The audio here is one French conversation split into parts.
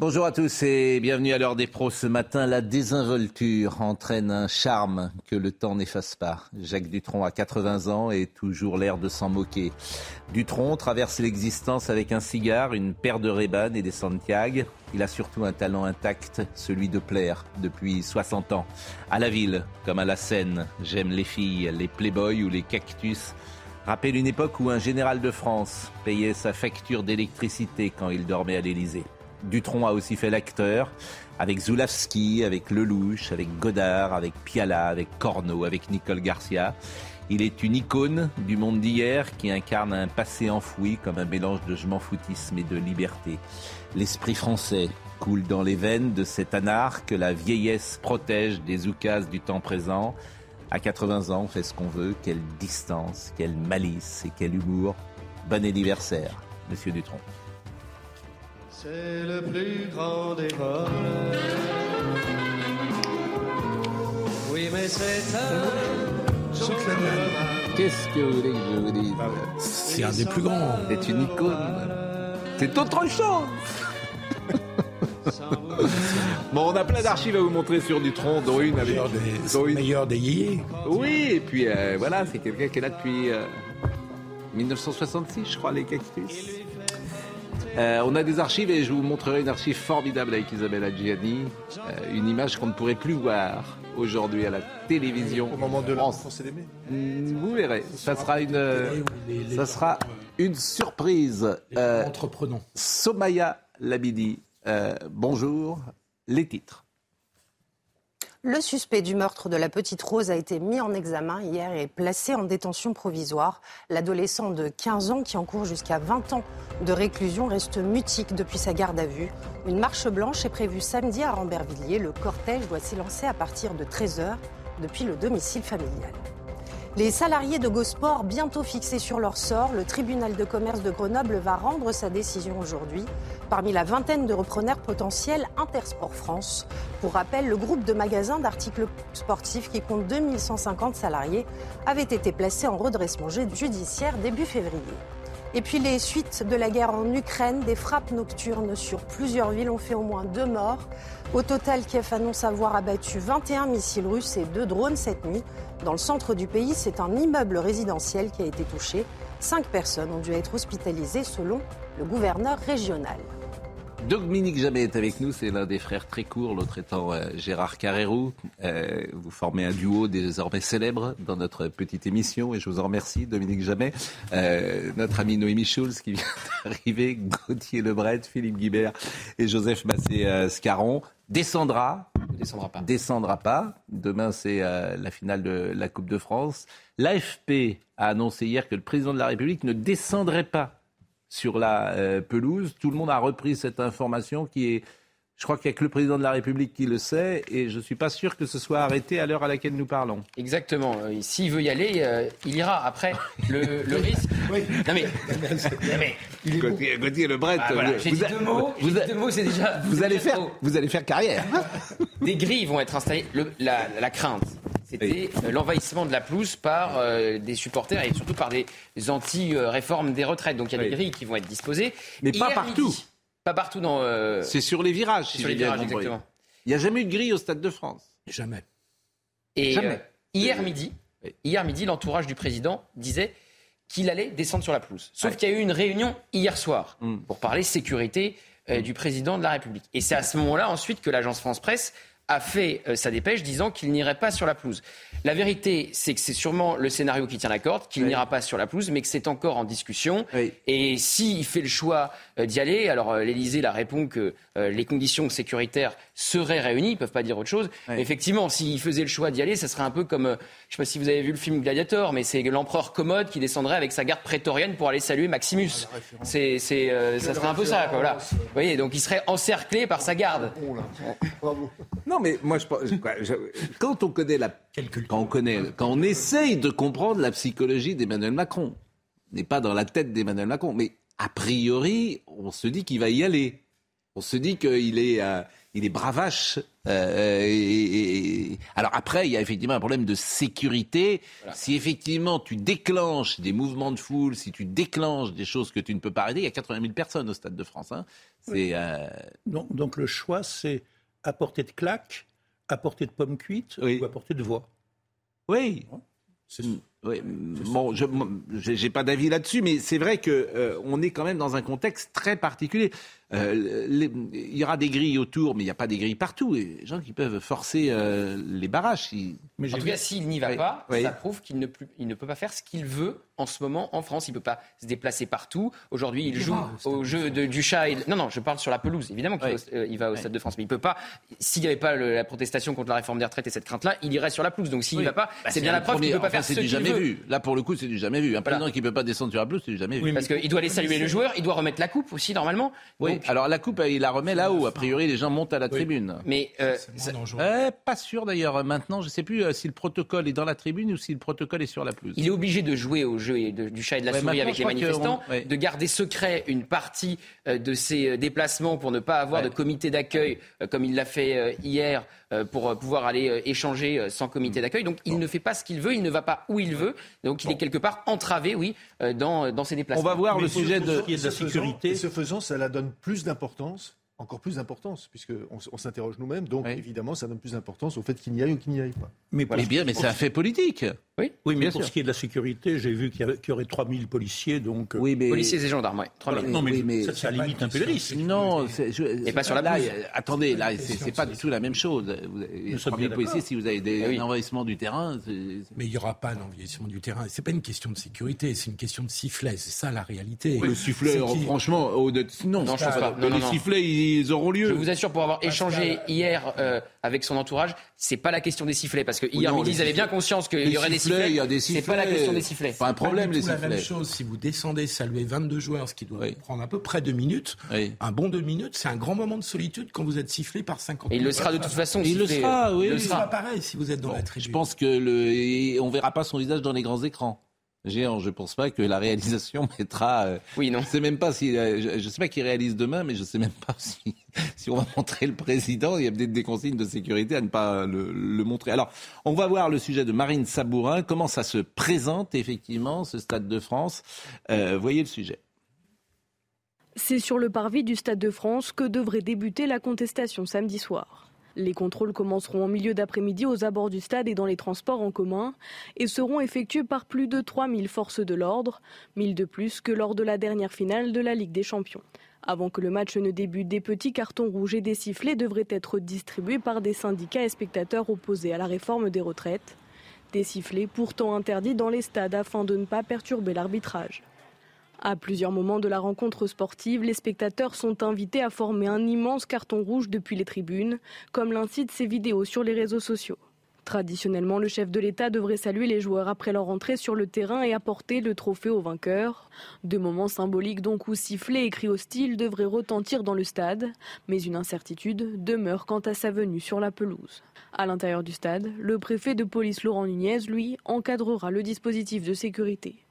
Bonjour à tous et bienvenue à l'heure des pros. Ce matin, la désinvolture entraîne un charme que le temps n'efface pas. Jacques Dutronc a 80 ans et toujours l'air de s'en moquer. Dutronc traverse l'existence avec un cigare, une paire de ray et des Santiago. Il a surtout un talent intact, celui de plaire, depuis 60 ans. À la ville, comme à la scène, j'aime les filles, les playboys ou les cactus. Rappelle une époque où un général de France payait sa facture d'électricité quand il dormait à l'Élysée. Dutronc a aussi fait l'acteur avec Zulawski, avec Lelouch, avec Godard, avec Piala, avec Corneau, avec Nicole Garcia. Il est une icône du monde d'hier qui incarne un passé enfoui comme un mélange de je m'en foutisme et de liberté. L'esprit français coule dans les veines de cet anard que la vieillesse protège des oukases du temps présent. À 80 ans, on fait ce qu'on veut. Quelle distance, quelle malice et quel humour. Bon anniversaire, Monsieur Dutronc. C'est le plus grand des voleurs. Oui, mais c'est un Qu'est-ce que vous voulez que je vous dise C'est un des plus grands. C'est une icône. C'est autre chose. bon, on a plein d'archives à vous montrer sur Dutronc, dont une avec. Des, dont une- meilleur des yéyés. Oui, et puis euh, voilà, c'est quelqu'un qui est là depuis euh, 1966, je crois, les cactus. Euh, on a des archives et je vous montrerai une archive formidable avec Isabelle Adjiani, euh, une image qu'on ne pourrait plus voir aujourd'hui à la télévision. Au moment de France. Mm, Vous verrez, ça sera une, ça sera une surprise. Euh. Somaya Labidi, euh, bonjour. Les titres. Le suspect du meurtre de la petite Rose a été mis en examen hier et placé en détention provisoire. L'adolescent de 15 ans qui encourt jusqu'à 20 ans de réclusion reste mutique depuis sa garde à vue. Une marche blanche est prévue samedi à Rambervilliers. Le cortège doit s'élancer à partir de 13h depuis le domicile familial. Les salariés de Gosport, bientôt fixés sur leur sort, le tribunal de commerce de Grenoble va rendre sa décision aujourd'hui. Parmi la vingtaine de repreneurs potentiels, Intersport France. Pour rappel, le groupe de magasins d'articles sportifs qui compte 2150 salariés avait été placé en redressement ju- judiciaire début février. Et puis les suites de la guerre en Ukraine, des frappes nocturnes sur plusieurs villes ont fait au moins deux morts. Au total, Kiev annonce avoir abattu 21 missiles russes et deux drones cette nuit. Dans le centre du pays, c'est un immeuble résidentiel qui a été touché. Cinq personnes ont dû être hospitalisées selon le gouverneur régional. Dominique Jamais est avec nous, c'est l'un des frères très courts, l'autre étant euh, Gérard Carrérou. Euh, vous formez un duo désormais célèbre dans notre petite émission et je vous en remercie, Dominique Jamais. Euh, notre ami Noémie Schulz qui vient d'arriver, Gauthier Lebret, Philippe Guibert et Joseph Massé-Scaron descendra. descendra pas. Descendra pas. Demain, c'est euh, la finale de la Coupe de France. L'AFP a annoncé hier que le président de la République ne descendrait pas sur la euh, pelouse. Tout le monde a repris cette information qui est. Je crois qu'il n'y a que le président de la République qui le sait et je ne suis pas sûr que ce soit arrêté à l'heure à laquelle nous parlons. Exactement. Euh, S'il veut y aller, euh, il ira. Après, le, le risque. Non mais, non mais Gauthier, Gauthier Lebret, Ah, voilà. vous- J'ai vous dit a- deux mots. vous a- deux mots, c'est déjà. vous allez faire, trop. vous allez faire carrière. Des grilles vont être installées. Le- la, la crainte, c'était euh, l'envahissement de la pelouse par euh, des supporters et surtout par des anti-réformes des retraites. Donc il y a Oui. des grilles qui vont être disposées. Mais pas partout. midi- pas partout dans. euh, C'est sur les virages. si sur les j'ai bien virages, compris. exactement. Il n'y a jamais eu de grille au Stade de France. Jamais. Et Jamais. euh, hier midi, Oui. hier midi, l'entourage du président disait qu'il allait descendre sur la pelouse. Sauf Ouais. qu'il y a eu une réunion hier soir Mm. pour parler sécurité euh, du président de la République. Et c'est à ce moment-là ensuite que l'agence France Presse a fait euh, sa dépêche disant qu'il n'irait pas sur la pelouse. La vérité, c'est que c'est sûrement le scénario qui tient la corde, qu'il n'ira pas sur la pelouse, mais que c'est encore en discussion. Et s'il fait le choix euh, d'y aller, alors euh, l'Élysée la répond que les conditions sécuritaires seraient réunies, ils ne peuvent pas dire autre chose. Effectivement, s'il faisait le choix d'y aller, ça serait un peu comme, je ne sais pas si vous avez vu le film Gladiator, mais c'est l'empereur commode qui descendrait avec sa garde prétorienne pour aller saluer Maximus. Ah, c'est, ça serait un peu ça, Voilà. Vous voyez, donc il serait encerclé par sa garde. Non, mais moi, je, quand on connaît la, quand on connaît, quand on essaye de comprendre la psychologie d'Emmanuel Macron, n'est pas dans la tête d'Emmanuel Macron, mais a priori, on se dit qu'il va y aller. On se dit qu'il est, euh, il est bravache. Euh, et, alors après, il y a effectivement un problème de sécurité. Si effectivement tu déclenches des mouvements de foule, si tu déclenches des choses que tu ne peux pas arrêter, il y a 80 000 personnes au Stade de France. Hein. Euh, donc, donc le choix, c'est à portée de claque, à portée de pomme cuite ou à portée de voix. Oui. Mm, oui. Bon, je n'ai pas d'avis là-dessus, mais c'est vrai qu'on euh, est quand même dans un contexte très particulier. Euh, il y aura des grilles autour, mais il n'y a pas des grilles partout. Et les gens qui peuvent forcer euh, les barrages. Mais en tout cas, s'il n'y va pas, ça prouve qu'il ne, ne, peut pas faire ce qu'il veut en ce moment en France. Il ne peut pas se déplacer partout. Aujourd'hui, il joue au jeu du chat. Non, non, je parle sur la pelouse. Évidemment qu'il euh, va au Stade de France. Mais il ne peut pas, s'il n'y avait pas la protestation contre la réforme des retraites et cette crainte-là, il irait sur la pelouse. Donc s'il n'y va pas, bah, c'est bien la preuve qu'il ne peut pas faire ce qu'il jamais vu. Là, pour le coup, c'est du jamais vu. Un président qui ne peut pas descendre sur la pelouse, c'est du jamais vu. Parce qu'il doit aller saluer le joueur, il doit remettre la coupe aussi, normalement. Oui, alors la coupe, il la remet là-haut. A priori, les gens montent à la tribune. Mais euh, euh, pas sûr d'ailleurs. Maintenant, je ne sais plus euh, si le protocole est dans la tribune ou si le protocole est sur la pelouse. Il est obligé de jouer au jeu du chat et de la souris avec les manifestants, de garder secret une partie de ses déplacements pour ne pas avoir de comité d'accueil comme il l'a fait hier pour pouvoir aller échanger sans comité d'accueil. Donc il ne fait pas ce qu'il veut, il ne va pas où il veut. Donc il est quelque part entravé, oui, dans, dans ses déplacements. On va voir le sujet de, de la sécurité. Et ce faisant, ça la donne plus d'importance encore plus d'importance, puisqu'on on, s'interroge nous-mêmes. Donc, évidemment, ça donne plus d'importance au fait qu'il n'y aille ou qu'il n'y aille pas. Mais, bien, mais c'est un fait politique. Oui, oui mais pour ce qui est de la sécurité, j'ai vu qu'il y, aurait 3000 policiers. Donc... Euh, oui, mais... Policiers et gendarmes, oui. 3000. Non, mais, ça, limite un peu le risque. Non, et pas sur la là, Attendez, là, c'est pas du tout la même chose. Y a 3000 policiers, si vous avez des eh envahissements du terrain. Mais il n'y aura pas d'envahissement du terrain. C'est pas une question de sécurité, c'est une question de sifflet. C'est ça la réalité. le sifflet, franchement, non, non, je pense pas. Les sifflets, ils auront lieu vous assure, pour avoir échangé hier euh, avec son entourage, c'est pas la question des sifflets. Parce que hier midi, ils avaient bien conscience qu'il y aurait des sifflets. Il y a des sifflets. C'est pas la question des sifflets. Pas un problème, les sifflets. la même chose. Si vous descendez, saluer 22 joueurs, ce qui doit prendre à peu près deux minutes. Un bon deux minutes, c'est un grand moment de solitude quand vous êtes sifflé par 50 Et il le sera de toute façon. Il le sera, oui. Il le sera pareil si vous êtes dans la tribune. Je pense que le, on verra pas son visage dans les grands écrans géant. Je pense pas que la réalisation mettra. Euh, oui, non. Je sais même pas si. Euh, je, sais pas qui réalise demain, mais je sais même pas si, si on va montrer le président. Il y a peut-être des consignes de sécurité à ne pas le, montrer. Alors, on va voir le sujet de Marine Sabourin. Comment ça se présente effectivement ce Stade de France? Euh, Voyez le sujet. C'est sur le parvis du Stade de France que devrait débuter la contestation samedi soir. Les contrôles commenceront en milieu d'après-midi aux abords du stade et dans les transports en commun et seront effectués par plus de 3000 forces de l'ordre, 1000 de plus que lors de la dernière finale de la Ligue des Champions. Avant que le match ne débute, des petits cartons rouges et des sifflets devraient être distribués par des syndicats et spectateurs opposés à la réforme des retraites. Des sifflets pourtant interdits dans les stades afin de ne pas perturber l'arbitrage. À plusieurs moments de la rencontre sportive, les spectateurs sont invités à former un immense carton rouge depuis les tribunes, comme l'incitent ces vidéos sur les réseaux sociaux. Traditionnellement, le chef de l'État devrait saluer les joueurs après leur entrée sur le terrain et apporter le trophée aux vainqueurs. Deux moments symboliques donc où sifflets et cris hostiles devraient retentir dans le stade, mais une incertitude demeure quant à sa venue sur la pelouse. À l'intérieur du stade, le préfet de police Laurent Nunez, lui, encadrera le dispositif de sécurité.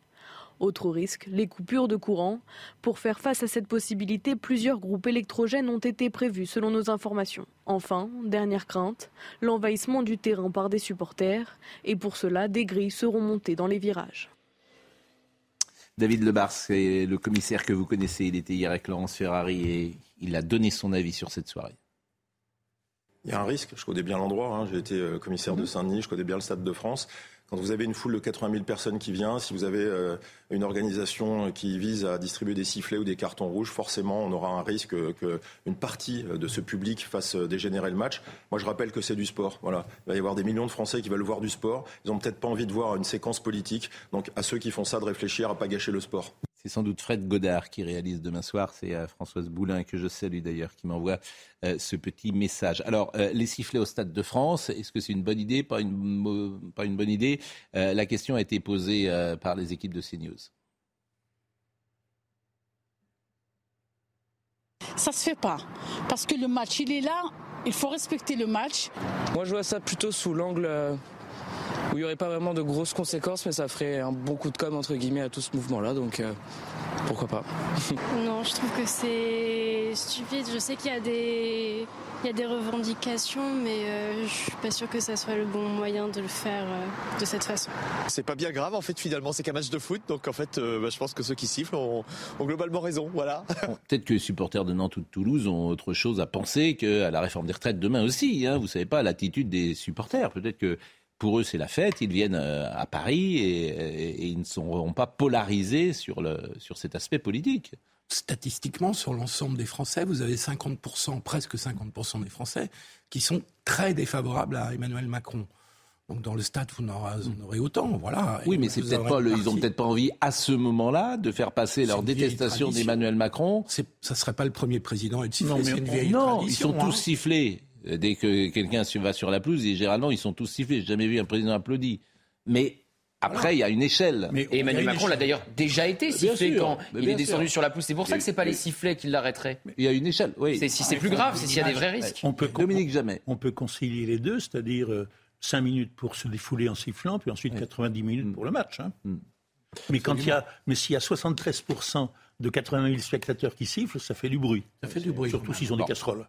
Autre risque, les coupures de courant. Pour faire face à cette possibilité, plusieurs groupes électrogènes ont été prévus selon nos informations. Enfin, dernière crainte, l'envahissement du terrain par des supporters. Et pour cela, des grilles seront montées dans les virages. David Lebars, c'est le commissaire que vous connaissez. Il était hier avec Laurence Ferrari et il a donné son avis sur cette soirée. Il y a un risque. Je connais bien l'endroit. Hein. J'ai été euh, commissaire de. Saint-Denis. Je connais bien le Stade de France. Quand vous avez une foule de 80 000 personnes qui vient, si vous avez euh, une organisation qui vise à distribuer des sifflets ou des cartons rouges, forcément, on aura un risque qu'une partie de ce public fasse dégénérer le match. Moi, je rappelle que c'est du sport. Il va y avoir des millions de Français qui veulent voir du sport. Ils n'ont peut-être pas envie de voir une séquence politique. Donc, à ceux qui font ça, de réfléchir à pas gâcher le sport. C'est sans doute Fred Godard qui réalise demain soir. C'est euh, Françoise Boulin, que je salue d'ailleurs, qui m'envoie euh, ce petit message. Alors, euh, les sifflets au Stade de France, est-ce que c'est une bonne idée? Pas une, pas une bonne idée? La question a été posée par les équipes de CNews. Ça se fait pas. Parce que le match, il est là. Il faut respecter le match. Moi, je vois ça plutôt sous l'angle où il n'y aurait pas vraiment de grosses conséquences, mais ça ferait un bon coup de com' entre guillemets à tout ce mouvement-là, donc euh, pourquoi pas. non, je trouve que c'est stupide. Je sais qu'il y a des, il y a des revendications, mais euh, je suis pas sûre que ça soit le bon moyen de le faire euh, de cette façon. C'est pas bien grave en fait finalement, c'est qu'un match de foot, donc en fait bah, je pense que ceux qui sifflent ont, globalement raison, voilà. Peut-être que les supporters de Nantes ou de Toulouse ont autre chose à penser qu'à la réforme des retraites demain aussi. Hein. Vous savez pas l'attitude des supporters. Peut-être que pour eux, c'est la fête. Ils viennent euh, à Paris et, ils ne seront pas polarisés sur, le, sur cet aspect politique. Statistiquement, sur l'ensemble des Français, vous avez 50%, presque 50% des Français qui sont très défavorables à Emmanuel Macron. Donc dans le stade, vous en aurez autant, voilà. Oui, mais c'est peut-être pas, ils ont peut-être pas envie à ce moment-là de faire passer leur détestation d'Emmanuel Macron. Ça serait pas le premier président à être sifflé. Non, ils sont tous hein. sifflés. Dès que quelqu'un va sur la pelouse, et généralement, ils sont tous sifflés. J'ai jamais vu un président applaudir. Mais après, il y a une échelle. et Emmanuel Macron l'a d'ailleurs déjà été sifflé quand il est descendu sur la pelouse. C'est pour ça que c'est pas les sifflets qui l'arrêteraient. Il y a une échelle, oui. C'est, si c'est plus grave, c'est s'il y a des vrais risques. On peut, Dominique Jamais. On peut concilier les deux, c'est-à-dire 5 euh, minutes pour se défouler en sifflant, puis ensuite 90 minutes mm. pour le match. Hein. Mm. Mais quand il y a, mais s'il y a 73% de 80 000 spectateurs qui sifflent, ça fait du bruit. Ça fait du bruit. Surtout s'ils ont des casseroles.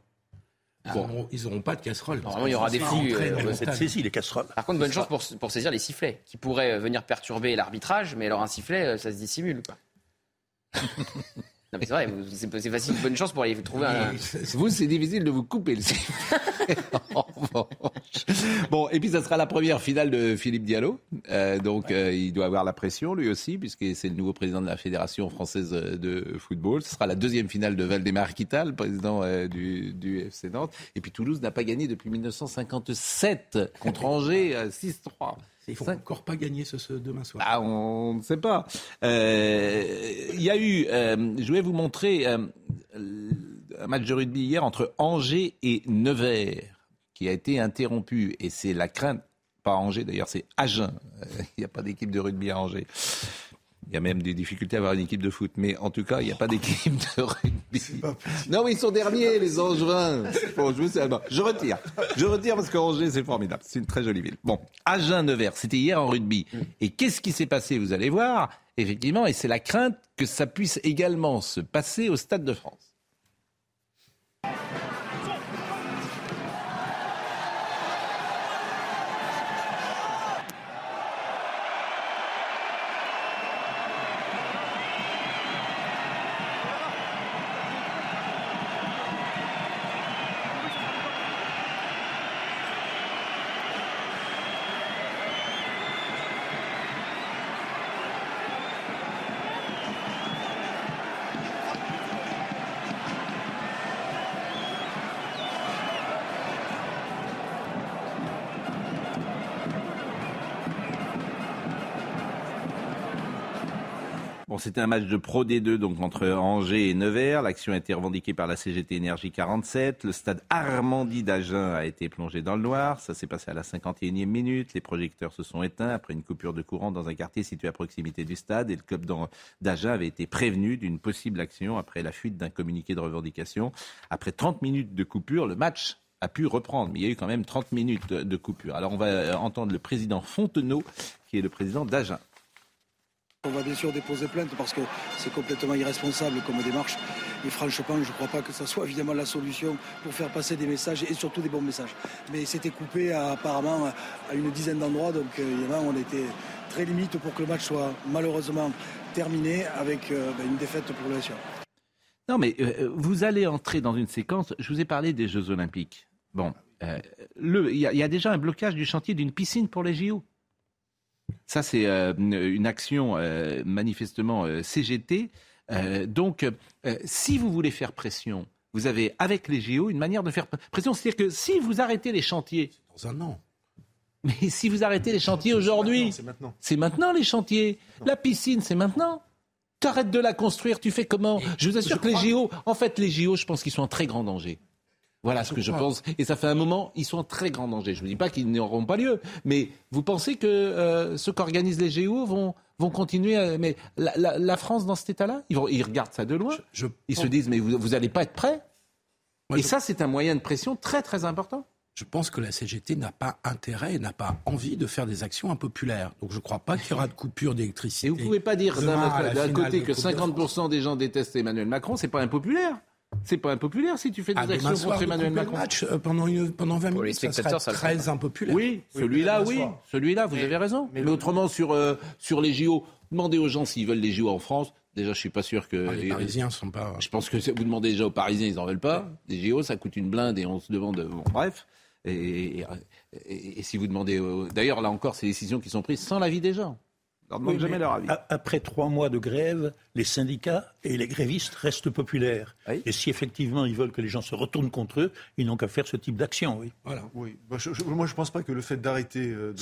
Bon. Ils n'auront pas de casserole. Normalement, il y aura des flux. Euh, les casseroles. Par contre, bonne chance pour, pour, saisir les sifflets, qui pourraient euh, venir perturber l'arbitrage, mais alors un sifflet, euh, ça se dissimule. Quoi. Non, mais c'est vrai, c'est facile, bonne chance pour aller trouver un. Vous, c'est difficile de vous couper le Bon, et puis ça sera la première finale de Philippe Diallo. Euh, donc euh, il doit avoir la pression lui aussi, puisque c'est le nouveau président de la Fédération française de football. Ce sera la deuxième finale de Valdemar Kita, le président euh, du, du, FC Nantes. Et puis Toulouse n'a pas gagné depuis 1957 contre Angers 6-3. Il faut encore pas gagner ce, demain soir. Ah, on ne sait pas. Euh, il y a eu, euh, je vais vous montrer euh, un match de rugby hier entre Angers et Nevers qui a été interrompu. Et c'est la crainte, pas Angers d'ailleurs, c'est Agen. Il n'y a pas d'équipe de rugby à Angers. Il y a même des difficultés à avoir une équipe de foot. Mais en tout cas, il n'y a pas d'équipe de rugby. Non, mais ils sont derniers, les Angevins. Bon, je, je retire. Je retire parce qu'Angers, c'est formidable. C'est une très jolie ville. Bon, Agen-Nevers, c'était hier en rugby. Et qu'est-ce qui s'est passé Vous allez voir, effectivement, et c'est la crainte que ça puisse également se passer au Stade de France. C'était un match de Pro D2 donc entre Angers et Nevers. L'action a été revendiquée par la CGT Énergie 47. Le stade Armandie d'Agen a été plongé dans le noir. Ça s'est passé à la 51e minute. Les projecteurs se sont éteints après une coupure de courant dans un quartier situé à proximité du stade. Et le club d'Agen avait été prévenu d'une possible action après la fuite d'un communiqué de revendication. Après 30 minutes de coupure, le match a pu reprendre. Mais il y a eu quand même 30 minutes de coupure. Alors on va entendre le président Fontenot, qui est le président d'Agen. On va bien sûr déposer plainte parce que c'est complètement irresponsable comme démarche. Et franchement, je ne crois pas que ce soit évidemment la solution pour faire passer des messages et surtout des bons messages. Mais c'était coupé apparemment à une dizaine d'endroits, donc euh, évidemment on était très limite pour que le match soit malheureusement terminé avec euh, ben, une défaite pour le Non mais euh, vous allez entrer dans une séquence, je vous ai parlé des Jeux Olympiques. Bon, il y, a déjà un blocage du chantier d'une piscine pour les JO. Ça, c'est une action manifestement CGT. donc, si vous voulez faire pression, vous avez avec les JO une manière de faire pression. C'est-à-dire que si vous arrêtez les chantiers. Dans un an. Mais si vous arrêtez les chantiers aujourd'hui. C'est maintenant. C'est maintenant les chantiers. La piscine, c'est maintenant. Tu arrêtes de la construire, tu fais comment? Je vous assure que les JO, en fait, les JO, je pense qu'ils sont en très grand danger. Voilà ce que je pense. Et ça fait un moment, ils sont en très grand danger. Je ne vous dis pas qu'ils n'auront pas lieu, mais vous pensez que euh, ceux qui organisent les JO vont, vont continuer à... Mais la, France dans cet état-là? Ils, ils, regardent ça de loin. ils se disent, mais vous n'allez pas être prêts? Et ça, c'est un moyen de pression très très important je pense que la CGT n'a pas intérêt, n'a pas envie de faire des actions impopulaires. Donc je ne crois pas qu'il y aura de coupure d'électricité. Et vous ne pouvez pas dire d'un côté que 50% des gens détestent Emmanuel Macron, c'est pas impopulaire. C'est pas impopulaire si tu fais des ah, actions contre Emmanuel Macron. Match, euh, pendant, une, pendant 20 minutes, ça serait très impopulaire. Oui, celui-là, oui. Celui-là, vous avez raison. Mais, autrement, sur, euh, sur les JO, demandez aux gens s'ils veulent les JO en France. Déjà, je suis pas sûr que. Ah, les Parisiens sont pas. Je pense que vous demandez déjà aux Parisiens, ils en veulent pas. Les JO, ça coûte une blinde et on se demande. Bon, bref. Et, si vous demandez. D'ailleurs, là encore, ces décisions qui sont prises sans l'avis des gens. Jamais leur avis. Après trois mois de grève, les syndicats et les grévistes restent populaires. Et si effectivement ils veulent que les gens se retournent contre eux, ils n'ont qu'à faire ce type d'action. Oui. Voilà. Oui. Moi, je ne pense pas que le fait d'arrêter euh,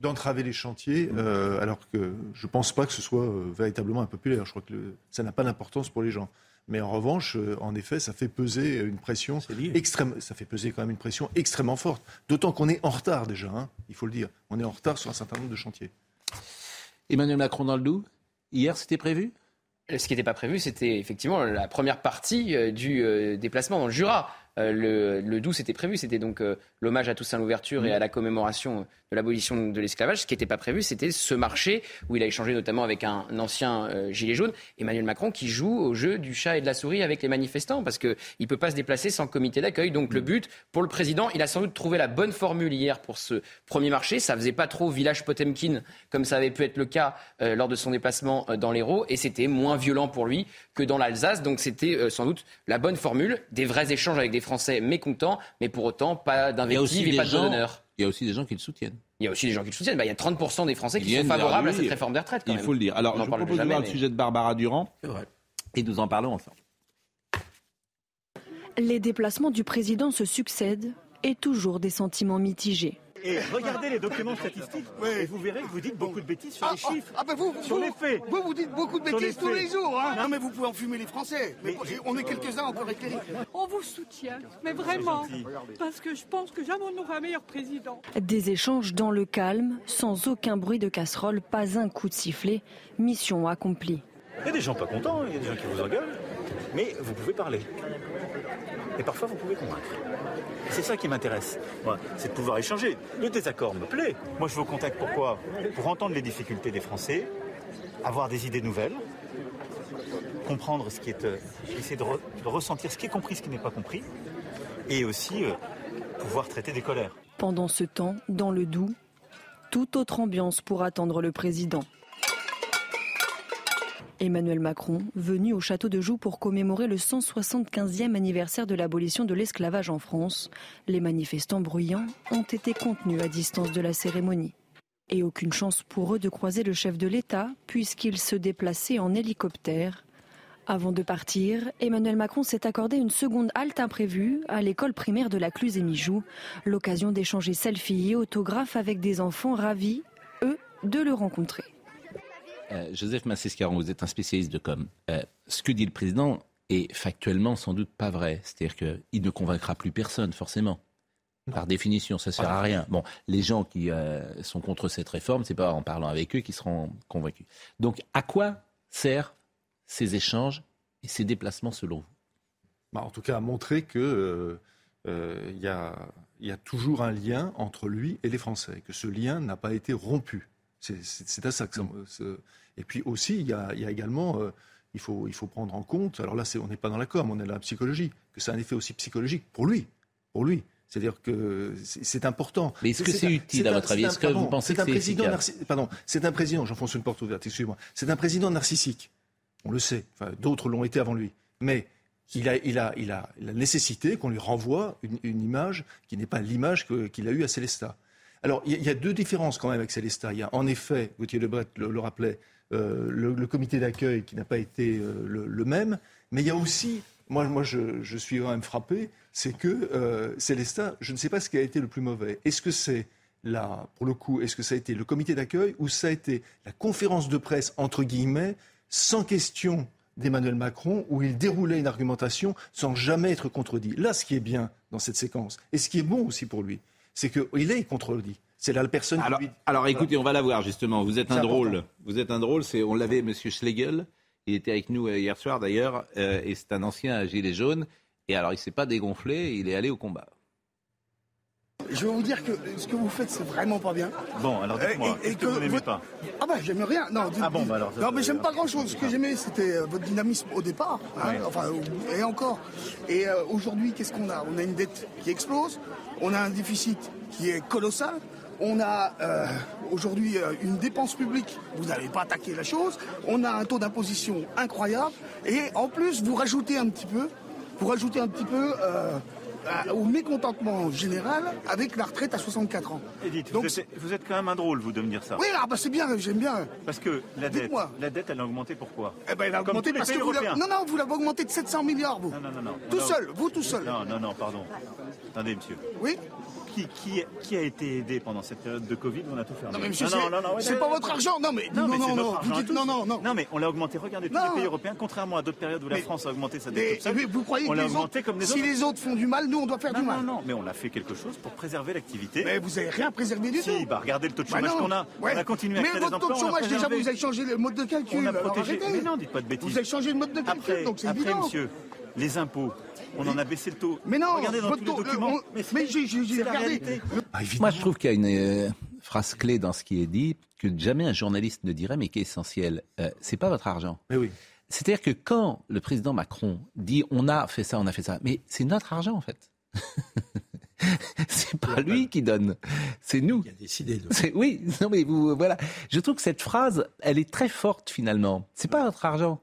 d'entraver les chantiers, euh, alors que je ne pense pas que ce soit euh, véritablement impopulaire. Je crois que ça n'a pas d'importance pour les gens. Mais en revanche, en effet, ça fait peser une pression extrême. Ça fait peser quand même une pression extrêmement forte. D'autant qu'on est en retard déjà, hein, il faut le dire. On est en retard sur un certain nombre de chantiers. Emmanuel Macron dans le Doubs, hier, c'était prévu? Ce qui n'était pas prévu, c'était effectivement la première partie euh, du euh, déplacement dans le Jura. Le, le 12 était prévu, c'était donc l'hommage à Toussaint Louverture et à la commémoration de l'abolition de l'esclavage. Ce qui n'était pas prévu, c'était ce marché où il a échangé notamment avec un ancien euh, gilet jaune, Emmanuel Macron, qui joue au jeu du chat et de la souris avec les manifestants parce qu'il ne peut pas se déplacer sans comité d'accueil. Donc le but pour le président, il a sans doute trouvé la bonne formule hier pour ce premier marché. Ça faisait pas trop village Potemkin comme ça avait pu être le cas euh, lors de son déplacement euh, dans l'Hérault et c'était moins violent pour lui que dans l'Alsace. Donc c'était sans doute la bonne formule, des vrais échanges avec des Français mécontents, mais pour autant pas d'invective et pas de d'honneur. Il y a aussi des gens qui le soutiennent. Il y a aussi des gens qui le soutiennent. Bah, il y a 30% des Français qui sont favorables à cette réforme des retraites. il faut le dire. Alors, je vous propose de voir le sujet de Barbara Durand. Et nous en parlons ensemble. Les déplacements du président se succèdent et toujours des sentiments mitigés. Et regardez les documents statistiques et vous verrez que vous dites beaucoup de bêtises sur les ah, ah, chiffres, ah, bah vous, sur les faits. Vous, vous dites beaucoup de bêtises tous les jours. Hein. Non mais vous pouvez enfumer les Français. Mais, on est quelques-uns encore éclairés. On vous soutient, mais vraiment, parce que je pense que jamais on aura un meilleur président. Des échanges dans le calme, sans aucun bruit de casserole, pas un coup de sifflet. Mission accomplie. Il y a des gens pas contents, il y a des gens qui vous engueulent, mais vous pouvez parler. Et parfois vous pouvez convaincre. C'est ça qui m'intéresse, c'est de pouvoir échanger. Le désaccord me plaît. Moi, je veux contact pourquoi Pour entendre les difficultés des Français, avoir des idées nouvelles, comprendre ce qui est, euh, essayer de, ressentir ce qui est compris, ce qui n'est pas compris, et aussi euh, pouvoir traiter des colères. Pendant ce temps, dans le Doubs, toute autre ambiance pour attendre le président. Emmanuel Macron, venu au château de Joux pour commémorer le 175e anniversaire de l'abolition de l'esclavage en France, les manifestants bruyants ont été contenus à distance de la cérémonie. Et aucune chance pour eux de croiser le chef de l'État, puisqu'il se déplaçait en hélicoptère. Avant de partir, Emmanuel Macron s'est accordé une seconde halte imprévue à l'école primaire de la Cluse et Mijoux, l'occasion d'échanger selfies et autographes avec des enfants ravis, eux, de le rencontrer. Euh, Joseph Massescaron, vous êtes un spécialiste de com. Euh, ce que dit le président est factuellement sans doute pas vrai. C'est-à-dire qu'il ne convaincra plus personne, forcément. Par définition, ça ne sert à rien. Bon, les gens qui euh, sont contre cette réforme, c'est pas en parlant avec eux qu'ils seront convaincus. Donc, à quoi servent ces échanges et ces déplacements selon vous? Bah, En tout cas, à montrer qu'il y, a, toujours un lien entre lui et les Français, que ce lien n'a pas été rompu. C'est à ça que ça, Et puis aussi, il y a, également, euh, il, faut, il faut prendre en compte, alors là, on n'est pas dans la com, on est dans la psychologie, que a un effet aussi psychologique pour lui. Pour lui. C'est-à-dire que c'est important. Mais est-ce que c'est utile à votre avis Est-ce que vous pensez que c'est efficace Pardon, c'est un président, j'enfonce une porte ouverte, excusez-moi. C'est un président narcissique. On le sait. Enfin, D'autres l'ont été avant lui. Mais il a, il, a, il, a, la nécessité qu'on lui renvoie une, image qui n'est pas l'image qu'il a eue à Célestat. Alors, il y, a deux différences quand même avec Célestat. Il y a en effet, Gauthier Lebret le, rappelait, euh, le, comité d'accueil qui n'a pas été euh, le, même, mais il y a aussi, moi, moi je, je suis quand même frappé, c'est que euh, Célestat, je ne sais pas ce qui a été le plus mauvais. Est-ce que c'est là, pour le coup, est-ce que ça a été le comité d'accueil ou ça a été la conférence de presse, entre guillemets, sans question d'Emmanuel Macron, où il déroulait une argumentation sans jamais être contredit? Là, ce qui est bien dans cette séquence, et ce qui est bon aussi pour lui, c'est qu'il est contredit. C'est là la personne alors, qui lui... Alors écoutez, on va la voir justement. Vous êtes un drôle. Vous êtes un drôle. C'est on l'avait, Monsieur Schlegel. Il était avec nous euh, hier soir d'ailleurs, euh, et c'est un ancien gilet jaune. Et alors, il s'est pas dégonflé. Il est allé au combat. Je vais vous dire que ce que vous faites, c'est vraiment pas bien. Bon, alors dites-moi, et, que, vous n'aimez pas Ah bah j'aime rien. Non, ah bon, bah alors. Non, mais j'aime pas grand-chose. Ce que j'aimais, c'était euh, votre dynamisme au départ. Hein, enfin, et encore. Et euh, aujourd'hui, qu'est-ce qu'on a? On a une dette qui explose. On a un déficit qui est colossal. On a euh, aujourd'hui une dépense publique, vous n'avez pas attaqué la chose. On a un taux d'imposition incroyable. Et en plus, vous rajoutez un petit peu, vous rajoutez un petit peu euh, au mécontentement général avec la retraite à 64 ans. Edith, Donc, vous, êtes, quand même un drôle, vous, de me dire ça. Oui, ah bah c'est bien, j'aime bien. Parce que la dette, la dette, elle a augmenté pourquoi? Eh ben, Elle a augmenté parce que vous Non, non, vous l'avez augmenté de 700 milliards, vous. Non, non, non. non. Tout seul, vous tout seul. Non, non, non, pardon. Attendez, monsieur. Oui? Qui, qui, a été aidé pendant cette période de Covid où on a tout fermé Non, mais monsieur, c'est pas votre argent. Non, mais non, non, non, vous dites non, non, non. Non, mais on l'a augmenté. Regardez, tous les pays européens, contrairement à d'autres périodes où la France a augmenté sa dette. vous croyez que les autres, comme les si les autres font du mal, nous, on doit faire du mal Non, non, mais on a fait quelque chose pour préserver l'activité. Mais vous n'avez rien préservé du tout. Si, bah regardez le taux de bah chômage qu'on a. On a continué à créer des emplois. Mais votre taux de chômage, déjà, vous avez changé le mode de calcul. On a protégé. Mais non, dites pas de bêtises. Vous avez changé le mode de calcul, donc c'est évident. Après, monsieur, les impôts. On en a baissé le taux. Mais non, regardez dans tous les documents. mais j'ai regardé. Ah, Moi, je trouve qu'il y a une euh, phrase clé dans ce qui est dit que jamais un journaliste ne dirait, mais qui est essentielle. Euh, c'est pas votre argent. Mais oui. C'est-à-dire que quand le président Macron dit on a fait ça, on a fait ça, mais c'est notre argent en fait. c'est pas lui qui donne, c'est nous. Il a décidé. De... Oui, non mais vous voilà. Je trouve que cette phrase, elle est très forte finalement. C'est pas notre argent.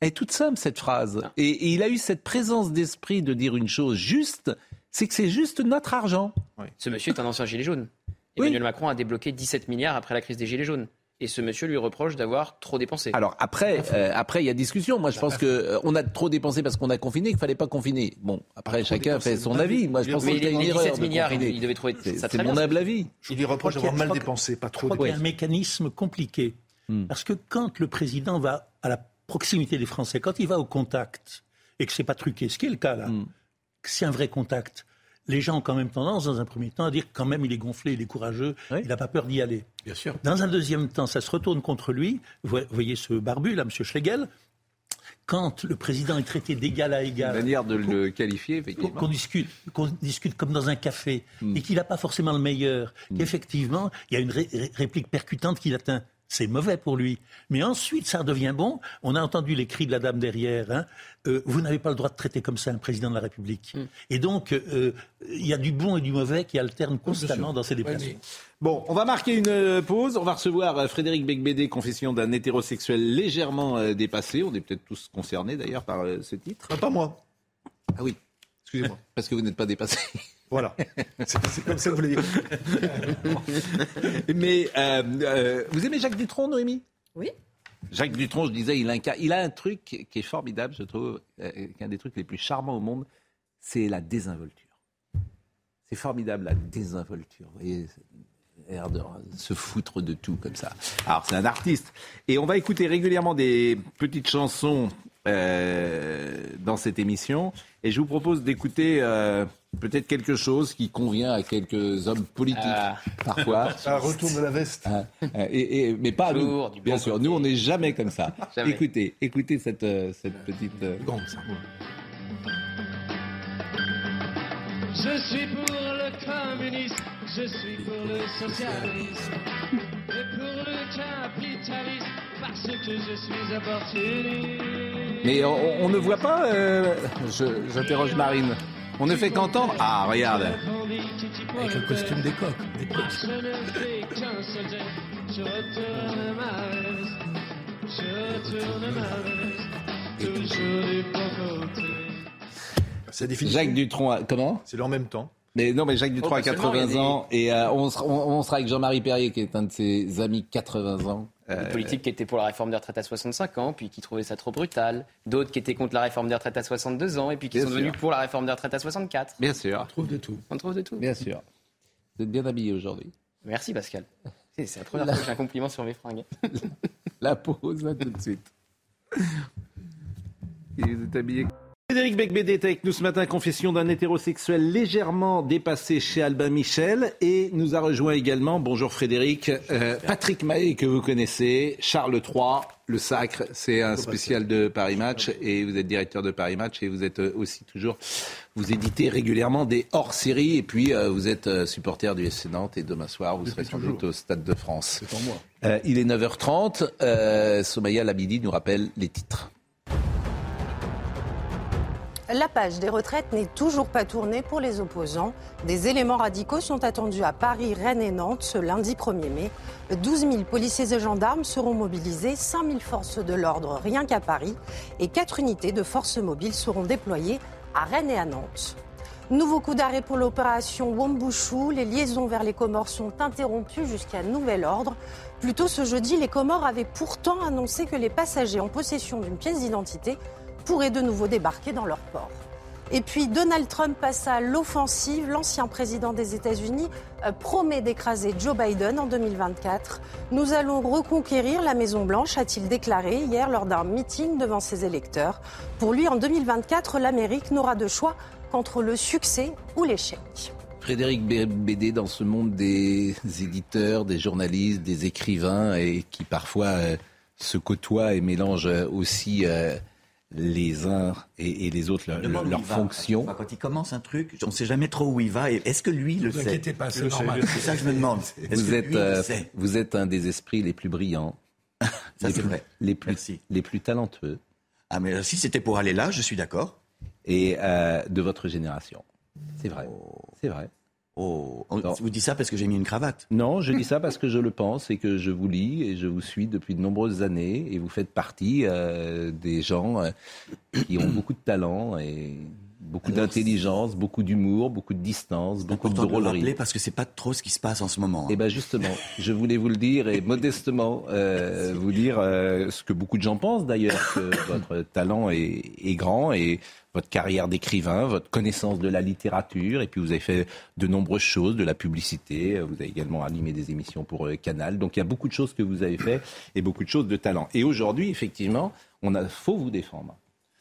Elle est toute simple, cette phrase. Et, il a eu cette présence d'esprit de dire une chose juste, c'est que c'est juste notre argent. Ce monsieur est un ancien gilet jaune. Emmanuel Macron a débloqué 17 milliards après la crise des gilets jaunes. Et ce monsieur lui reproche d'avoir trop dépensé. Alors après, euh, après il y a discussion. Moi, je pense que euh, on a trop dépensé parce qu'on a confiné, qu'il fallait pas confiner. Bon, après chacun fait son avis. Moi, je pense qu'il y a une erreur. 17 milliards, il, devait trouver C'est mon humble avis. Il lui reproche d'avoir mal dépensé, pas trop. Il y a un mécanisme compliqué hmm. parce que quand le président va à la proximité des Français, quand il va au contact et que c'est pas truqué, ce qui est le cas là, mm. c'est un vrai contact. Les gens ont quand même tendance, dans un premier temps, à dire quand même il est gonflé, il est courageux, il n'a pas peur d'y aller. Bien sûr. Dans un deuxième temps, ça se retourne contre lui. Vous voyez ce barbu là, M. Schlegel, quand le président est traité d'égal à égal. Une manière de le qualifier, effectivement. Qu'on discute, qu'on discute comme dans un café mm. et qu'il n'a pas forcément le meilleur. Mm. Qu'effectivement, il y a une réplique percutante qu'il atteint c'est mauvais pour lui. Mais ensuite, ça devient bon. On a entendu les cris de la dame derrière. Hein. Euh, vous n'avez pas le droit de traiter comme ça un président de la République. Mm. Et donc, euh, il y a du bon et du mauvais qui alternent constamment dans ces déplacements. Bon, on va marquer une euh, pause. On va recevoir Frédéric Becbédé, confession d'un hétérosexuel légèrement dépassé. On est peut-être tous concernés d'ailleurs par ce titre. pas moi. Ah oui. Excusez-moi. Parce que vous n'êtes pas dépassé. Voilà, c'est comme ça que vous l'avez Mais euh, euh, vous aimez Jacques Dutronc, Noémie? Oui. Jacques Dutronc, je disais, il a, un, il a un truc qui est formidable, je trouve, euh, qu'un des trucs les plus charmants au monde, c'est la désinvolture. C'est formidable, la désinvolture. Vous voyez, l'air de se foutre de tout comme ça. Alors, c'est un artiste. Et on va écouter régulièrement des petites chansons dans cette émission. Et je vous propose d'écouter peut-être quelque chose qui convient à quelques hommes politiques ah. parfois. Un retour de la veste. Ah. Et, mais pas à nous, bien sûr. Nous, on n'est jamais comme ça. Écoutez, écoutez cette, euh, cette petite... Euh, je suis pour le communisme, je suis pour le socialisme, et pour le capitalisme, parce que je suis opportuniste. Mais on, ne voit pas, euh, j'interroge Marine, on ne fait qu'entendre. Ah, regarde. Avec le costume des coqs. C'est définition. Jacques Dutronc, a- comment? C'est en même temps. mais non, mais Jacques Dutronc Oh, a bah seulement, 80 il y a des- ans et euh, on, sera, on- on sera avec Jean-Marie Perrier qui est un de ses amis 80 ans. Euh, Des politiques qui étaient pour la réforme des retraites à 65 ans, puis qui trouvaient ça trop brutal. D'autres qui étaient contre la réforme des retraites à 62 ans, et puis qui Bien sont sûr. devenus pour la réforme des retraites à 64. Bien sûr, On trouve de tout. On trouve de tout. bien sûr. Vous êtes bien habillé aujourd'hui. Merci Pascal. C'est la première La- fois que j'ai un compliment sur mes fringues. La pause, à tout de suite. Et vous êtes habillé. Frédéric Becbédé est avec nous ce matin, confession d'un hétérosexuel légèrement dépassé chez Albin Michel. Et nous a rejoint également, bonjour Frédéric, euh, Patrick Mahé que vous connaissez, Charles III, Le Sacre, c'est un spécial de Paris Match. Et vous êtes directeur de Paris Match et vous êtes euh, aussi toujours, vous éditez régulièrement des hors-séries. Et puis euh, vous êtes supporter du FC Nantes et demain soir, vous serez sans doute au Stade de France. Pour moi. Euh, il est 9h30. Euh, Somaya Labidi nous rappelle les titres. La page des retraites n'est toujours pas tournée pour les opposants. Des éléments radicaux sont attendus à Paris, Rennes et Nantes ce lundi 1er mai. 12 000 policiers et gendarmes seront mobilisés, 5 000 forces de l'ordre rien qu'à Paris et 4 unités de forces mobiles seront déployées à Rennes et à Nantes. Nouveau coup d'arrêt pour l'opération Wombushu. Les liaisons vers les Comores sont interrompues jusqu'à nouvel ordre. Plus tôt ce jeudi, les Comores avaient pourtant annoncé que les passagers en possession d'une pièce d'identité pourraient de nouveau débarquer dans leur port. Et puis Donald Trump passe à l'offensive. L'ancien président des États-Unis euh, promet d'écraser Joe Biden en 2024. Nous allons reconquérir la Maison-Blanche, a-t-il déclaré hier lors d'un meeting devant ses électeurs. Pour lui, en 2024, l'Amérique n'aura de choix qu'entre le succès ou l'échec. Frédéric Bédé, dans ce monde des éditeurs, des journalistes, des écrivains, et qui parfois euh, se côtoient et mélangent euh, aussi les uns et, et les autres leur, Demande où leur va. fonction. Quand il commence un truc, on ne sait jamais trop où il va. Est-ce que lui le Ne vous sait inquiétez pas, c'est le ça que je me demande. Vous êtes, euh, le vous êtes un des esprits les plus brillants, Ça, les, c'est plus, vrai. les, plus, Merci. les plus talentueux Ah, mais si c'était pour aller là, je suis d'accord. et euh, de votre génération. C'est vrai. C'est vrai. Oh, on- vous dites ça parce que j'ai mis une cravate. Non, je dis ça parce que je le pense et que je vous lis et je vous suis depuis de nombreuses années et vous faites partie euh, des gens euh, qui ont beaucoup de talent et beaucoup d'intelligence, beaucoup d'humour, beaucoup de distance, beaucoup de Important de le drôlerie. rappeler parce que c'est pas trop ce qui se passe en ce moment. hein. Eh bien justement, je voulais vous le dire et modestement euh, vous dire euh, ce que beaucoup de gens pensent d'ailleurs, que votre talent est, est grand et votre carrière d'écrivain, votre connaissance de la littérature, et puis vous avez fait de nombreuses choses, de la publicité, vous avez également animé des émissions pour euh, Canal, donc il y a beaucoup de choses que vous avez fait et beaucoup de choses de talent. Et aujourd'hui, effectivement, on a faut vous défendre.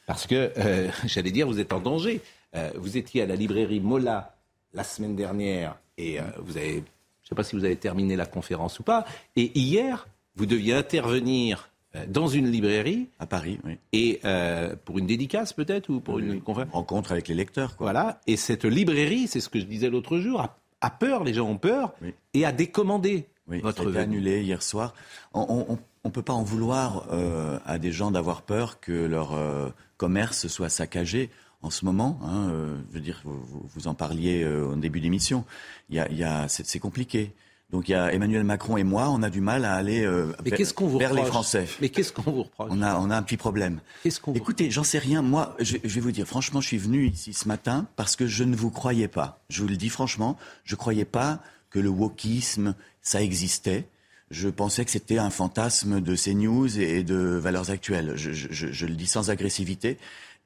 Parce que, euh, j'allais dire, vous êtes en danger. Euh, vous étiez à la librairie Mola la semaine dernière et euh, vous avez, je ne sais pas si vous avez terminé la conférence ou pas, et hier, vous deviez intervenir dans une librairie. À Paris, oui. Et euh, pour une dédicace peut-être ou pour une conférence? Rencontre avec les lecteurs, quoi. Voilà. Et cette librairie, c'est ce que je disais l'autre jour, a, a peur, les gens ont peur, et a décommandé Oui, votre venue. annulé hier soir. On ne peut pas en vouloir euh, à des gens d'avoir peur que leur euh, commerce soit saccagé en ce moment. Hein, euh, je veux dire, vous, vous- en parliez euh, au début d'émission. Il y a, il y a, c'est, compliqué. Donc il y a Emmanuel Macron et moi, on a du mal à aller euh, Mais vers, vous les Français. Mais qu'est-ce qu'on vous reproche On a, on a un petit problème. Qu'est-ce qu'on vous Écoutez, j'en sais rien. Moi, je, je vais vous dire, franchement, je suis venu ici ce matin parce que je ne vous croyais pas. Je vous le dis franchement, je croyais pas que le wokisme, ça existait. Je pensais que c'était un fantasme de CNews et de valeurs actuelles. Je, je- je- je le dis sans agressivité.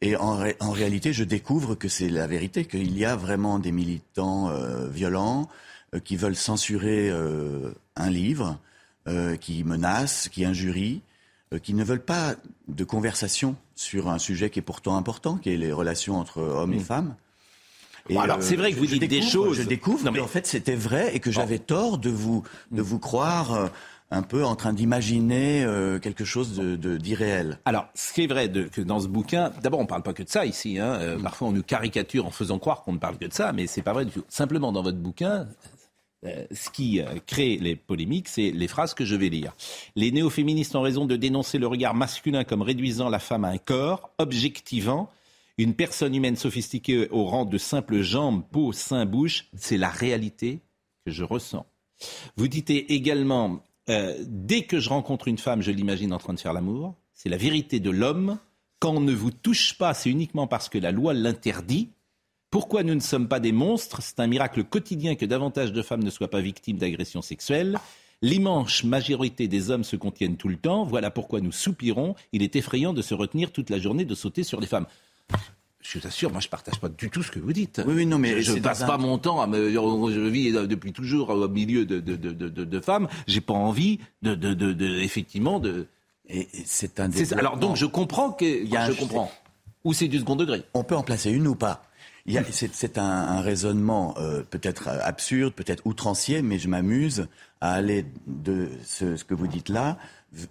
Et en, ré- en réalité, je découvre que c'est la vérité, qu'il y a vraiment des militants euh, violents euh, qui veulent censurer euh, un livre, qui menacent, qui injurient, qui ne veulent pas de conversation sur un sujet qui est pourtant important, qui est les relations entre hommes et femmes. Bon, alors, c'est vrai que vous dites des choses. Je découvre, mais en fait, c'était vrai et que j'avais tort de vous, de vous croire euh, un peu en train d'imaginer euh, quelque chose de- de- d'irréel. Alors, ce qui est vrai de, que dans ce bouquin, d'abord, on ne parle pas que de ça ici. Hein. Euh, Parfois, on nous caricature en faisant croire qu'on ne parle que de ça, mais c'est pas vrai du tout. Simplement, dans votre bouquin, euh, ce qui euh, crée les polémiques, c'est les phrases que je vais lire. Les néo-féministes ont raison de dénoncer le regard masculin comme réduisant la femme à un corps, objectivant une personne humaine sophistiquée au rang de simple jambe, peau, sein, bouche. C'est la réalité que je ressens. Vous dites également, euh, dès que je rencontre une femme, je l'imagine en train de faire l'amour. C'est la vérité de l'homme Quand on ne vous touche pas, c'est uniquement parce que la loi l'interdit. Pourquoi nous ne sommes pas des monstres? C'est un miracle quotidien que davantage de femmes ne soient pas victimes d'agressions sexuelles. L'immense majorité des hommes se contiennent tout le temps. Voilà pourquoi nous soupirons. Il est effrayant de se retenir toute la journée de sauter sur les femmes. Je vous assure, moi je partage pas du tout ce que vous dites. Oui, oui, non, mais je ne passe pas mon temps à me. Je vis depuis toujours au milieu de, de, de, de, de femmes. J'ai pas envie de, de, de, effectivement de. Et c'est un. Alors donc je comprends que. je comprends. Ou c'est du second degré. On peut en placer une ou pas. C'est un, un, raisonnement euh, peut-être absurde, peut-être outrancier, mais je m'amuse à aller de ce, ce, que vous dites là,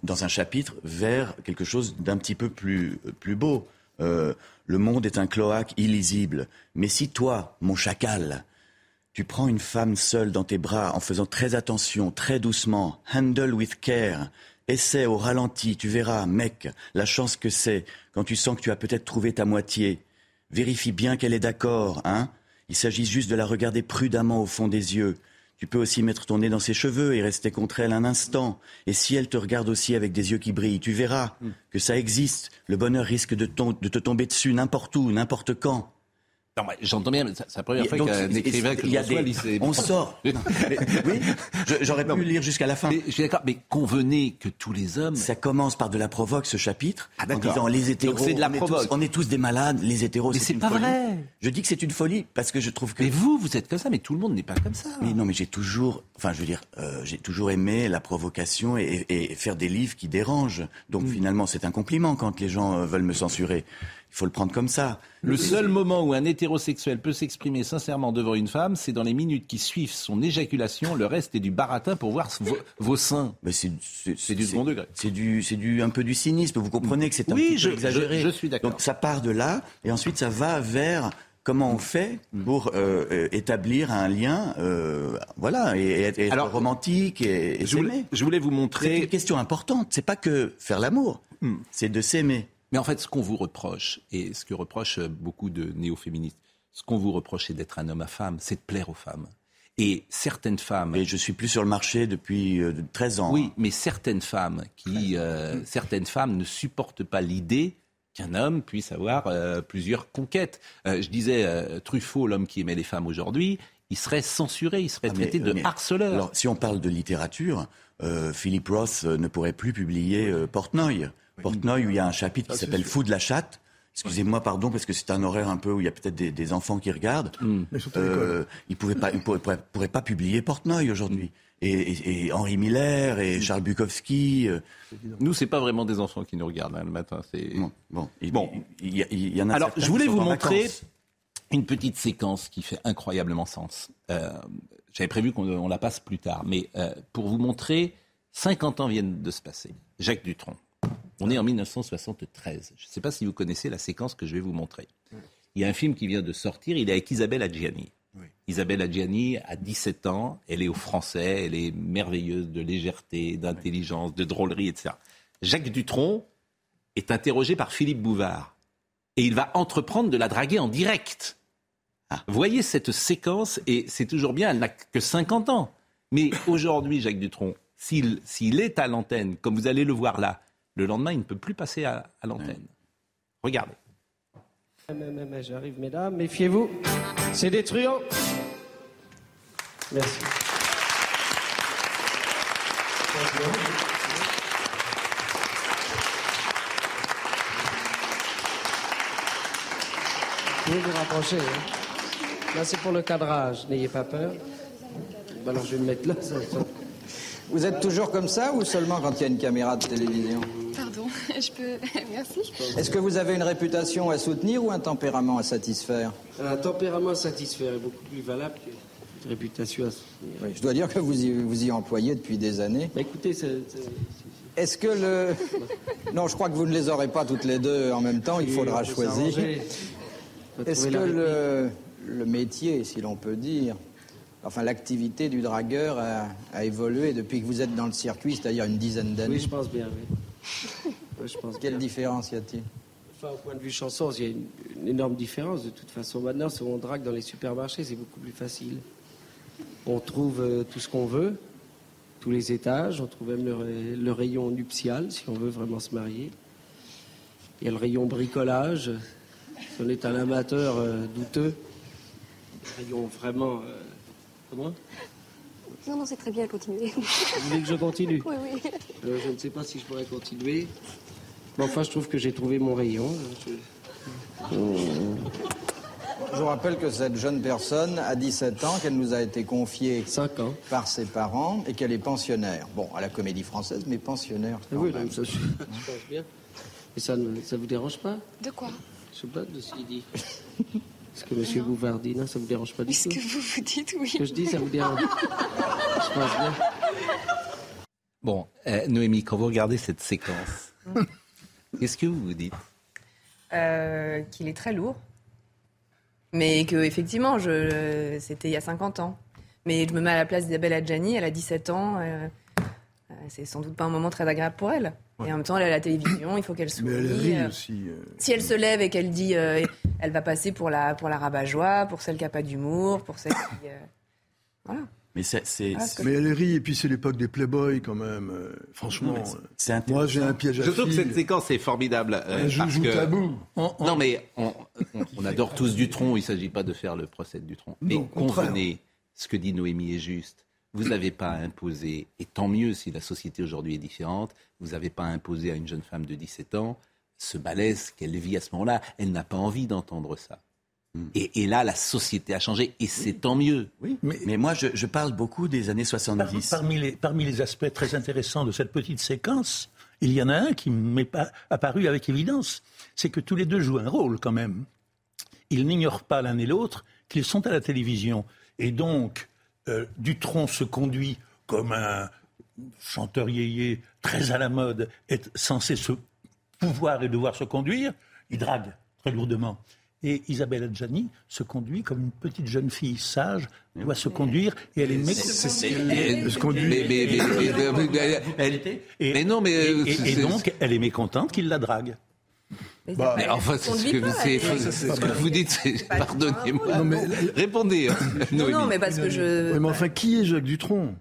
dans un chapitre, vers quelque chose d'un petit peu plus, plus beau. Euh, le monde est un cloaque illisible. Mais si toi, mon chacal, tu prends une femme seule dans tes bras en faisant très attention, très doucement, handle with care, essaie au ralenti, tu verras, mec, la chance que c'est quand tu sens que tu as peut-être trouvé ta moitié. Vérifie bien qu'elle est d'accord, hein Il s'agit juste de la regarder prudemment au fond des yeux. Tu peux aussi mettre ton nez dans ses cheveux et rester contre elle un instant. Et si elle te regarde aussi avec des yeux qui brillent, tu verras mm. que ça existe. Le bonheur risque de, de te tomber dessus n'importe où, n'importe quand. J'entends bien, c'est la première fois qu'un écrivain que je reçois des... On sort. oui, j'aurais pu lire jusqu'à la fin. je suis d'accord, mais convenez que tous les hommes... Ça commence par de la provoque, ce chapitre, ah, en disant les hétéros, Donc c'est de la on. Est tous, on est tous des malades, les hétéros, c'est une pas folie. vrai. Je dis que c'est une folie, parce que je trouve que... Mais vous, vous êtes comme ça, mais tout le monde n'est pas comme ça. Mais non, mais j'ai toujours, enfin je veux dire, euh, j'ai toujours aimé la provocation et, et, faire des livres qui dérangent. Donc Mm. finalement, c'est un compliment quand les gens euh, veulent me censurer. Il faut le prendre comme ça. Le seul moment où un hétérosexuel peut s'exprimer sincèrement devant une femme, c'est dans les minutes qui suivent son éjaculation. Le reste est du baratin pour voir vos, vos seins. Mais c'est du second degré. C'est du, c'est du, un peu du cynisme. Vous comprenez que c'est un Oui, petit je- peu exagéré. je- je suis d'accord. Donc ça part de là, et ensuite ça va vers comment on fait pour euh, euh, établir un lien, euh, voilà, et, et être Alors, romantique et, et je voulais- s'aimer. je voulais vous montrer- Hmm. C'est une question importante. C'est pas que faire l'amour, c'est de s'aimer. Mais en fait, ce qu'on vous reproche, et ce que reprochent beaucoup de néo-féministes, ce qu'on vous reproche, c'est d'être un homme à femme, c'est de plaire aux femmes. Et certaines femmes. Et je suis plus sur le marché depuis euh, 13 ans. Oui, mais certaines femmes qui, euh, certaines femmes ne supportent pas l'idée qu'un homme puisse avoir euh, plusieurs conquêtes. Euh, je disais euh, Truffaut, l'homme qui aimait les femmes aujourd'hui, il serait censuré, il serait Ah, mais- traité de mais- harceleur. Alors, si on parle de littérature, euh, Philip Roth euh, ne pourrait plus publier euh, Portnoy. Portnoy, où il y a un chapitre qui c'est s'appelle. Fou de la chatte. Excusez-moi, pardon, parce que c'est un horaire un peu où il y a peut-être des, des enfants qui regardent. Mais surtout Euh, il pouvait pas, pourrait pas publier Portnoy aujourd'hui. Et, et- et Henri Miller et Charles Bukowski. euh, Nous, c'est pas vraiment des enfants qui nous regardent hein, le matin. C'est bon, bon, il, Bon. y, a- y en a. Alors, je voulais vous montrer une petite séquence qui fait incroyablement sens. Euh, J'avais prévu qu'on on la passe plus tard, mais euh, pour vous montrer, 50 ans viennent de se passer. Jacques Dutronc. On est en 1973. Je ne sais pas si vous connaissez la séquence que je vais vous montrer. Il y a un film qui vient de sortir, il est avec Isabelle Adjani. Isabelle Adjani a 17 ans, elle est au français, elle est merveilleuse de légèreté, d'intelligence, de drôlerie, etc. Jacques Dutronc est interrogé par Philippe Bouvard et il va entreprendre de la draguer en direct. Voyez cette séquence, et c'est toujours bien, elle n'a que 50 ans. Mais aujourd'hui, Jacques Dutronc, s'il est à l'antenne, comme vous allez le voir là, le lendemain, il ne peut plus passer à, l'antenne. Regardez. J'arrive, mesdames, méfiez-vous. C'est des truands. Merci. Vous vous rapprocher. hein. Là, c'est pour le cadrage. N'ayez pas peur. Alors, je vais me mettre là. ça- Vous êtes toujours comme ça ou seulement quand il y a une caméra de télévision Pardon, je peux. Merci. Est-ce que vous avez une réputation à soutenir ou un tempérament à satisfaire Un tempérament satisfait est beaucoup plus valable qu'une réputation à soutenir. Oui, Je dois dire que vous y, vous y employez depuis des années. Bah, écoutez, c'est- Est-ce que le... Non, je crois que vous ne les aurez pas toutes les deux en même temps, il faudra choisir. Est-ce que le métier, si l'on peut dire, enfin l'activité du dragueur a, a évolué depuis que vous êtes dans le circuit, c'est-à-dire une dizaine d'années Oui, je pense bien, oui. Oui, je pense Quelle bien. différence y a-t-il? Enfin, au point de vue chanson, il y a une, une énorme différence. De toute façon, maintenant, si on drague dans les supermarchés, c'est beaucoup plus facile. On trouve euh, tout ce qu'on veut, tous les étages. On trouve même le rayon nuptial, si on veut vraiment se marier. Il y a le rayon bricolage. Si on est un amateur euh, douteux, le rayon vraiment. euh, comment Non, non, c'est très bien, continuez. Vous voulez que je continue Oui, oui. Euh, Je ne sais pas si je pourrais continuer. Mais enfin, je trouve que j'ai trouvé mon rayon. Je- Je vous rappelle que cette jeune personne a 17 ans, qu'elle nous a été confiée par ses parents et qu'elle est pensionnaire. Bon, à la comédie française, mais pensionnaire. Ah quand oui, même. ça, je, je pense bien. Et ça ne ça vous dérange pas De quoi? Je sais pas de ce qu'il dit. Est-ce que M. Bouvardina, ça vous dérange pas du Ce tout que vous vous dites, oui. Ce que je dis, ça vous dérange Je pense bien. Bon, euh, Noémie, quand vous regardez cette séquence, qu'est-ce que vous vous dites? Euh, qu'il est très lourd. Mais que effectivement, je, c'était il y a 50 ans. Mais je me mets à la place d'Isabelle Adjani, elle a 17 ans. euh, euh, c'est sans doute pas un moment très agréable pour elle. Et en même temps, elle est à la télévision, il faut qu'elle sourie. Mais elle rit euh, aussi. euh. Si elle se lève et qu'elle dit, euh, elle va passer pour la, pour la rabat-joie, pour celle qui n'a pas d'humour, pour celle qui. euh, voilà. Mais c'est. c'est- Ah, ce que- Mais elle rit, et puis c'est l'époque des Playboys quand même. euh, franchement, Non, moi j'ai un piège à Je trouve que cette séquence est formidable. euh, Un joujou parce que- tabou. Non, mais on, on- on adore tous Dutronc. Il ne s'agit pas de faire le procès de Dutronc. Mais Non, convenez, ce que dit Noémie est juste. Vous n'avez pas à imposer, et tant mieux si la société aujourd'hui est différente, vous n'avez pas à imposer à une jeune femme de 17 ans ce malaise qu'elle vit à ce moment-là. Elle n'a pas envie d'entendre ça. Et, et là, la société a changé, et c'est tant mieux. Oui, mais, moi, je, je parle beaucoup des années Par- 70. parmi, les, parmi les aspects très intéressants de cette petite séquence, il y en a un qui m'est pas apparu avec évidence. C'est que tous les deux jouent un rôle quand même. Ils n'ignorent pas l'un et l'autre qu'ils sont à la télévision. Et donc, euh, Dutronc se conduit comme un chanteur yéyé très à la mode, est censé se pouvoir et devoir se conduire. Il drague très lourdement. Et Isabelle Adjani se conduit comme une petite jeune fille sage, doit se conduire et elle est méc- C'est ce qu'elle- elle se conduit. Mais, non, mais. et, euh, et- c'est- et donc, elle est mécontente qu'il la drague. Bah, Mais enfin, c'est ce que, pas, c'est- elle est- c'est ce que vous dites, pardonnez-moi. Non, mais- Répondez, hein, Non, non, mais parce que je. Oui, mais enfin, qui est Jacques Dutronc?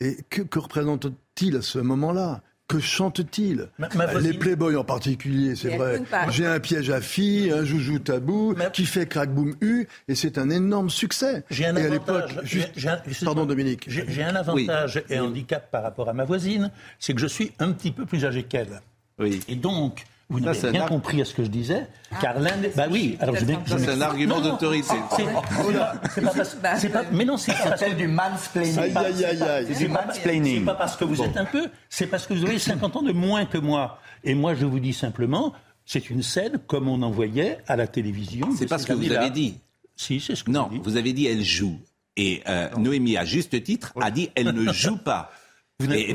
Et que, que représente-t-il à ce moment-là? Que chante-t-il? Ma- ma voisine- Les Playboys en particulier, c'est vrai. J'ai un piège à filles, un joujou tabou, qui fait crack boom u, et c'est un énorme succès. J'ai un et à avantage. l'époque, j'ai- juste- j'ai un- Pardon Dominique. J'ai j'ai un avantage et un handicap par rapport à ma voisine, c'est que je suis un petit peu plus âgé qu'elle. Oui. Et donc, vous n'avez c'est rien ar- compris à ce que je disais, car l'un des... Bah oui, alors je vais... C'est un argument Non, non, d'autorité. c'est- c'est pas parce- c'est pas- Mais non, c'est Ça s'appelle du mansplaining. Aïe, aïe, aïe, aïe. C'est du C'est mansplaining. pas parce que vous êtes un peu, c'est parce que vous avez 50 ans de moins que moi. Et moi, je vous dis simplement, c'est une scène comme on en voyait à la télévision. C'est pas ce que vous avez dit. Si, c'est ce que Non, j'ai dit. vous avez dit elle joue. Et euh, Noémie, à juste titre, a dit elle ne joue pas.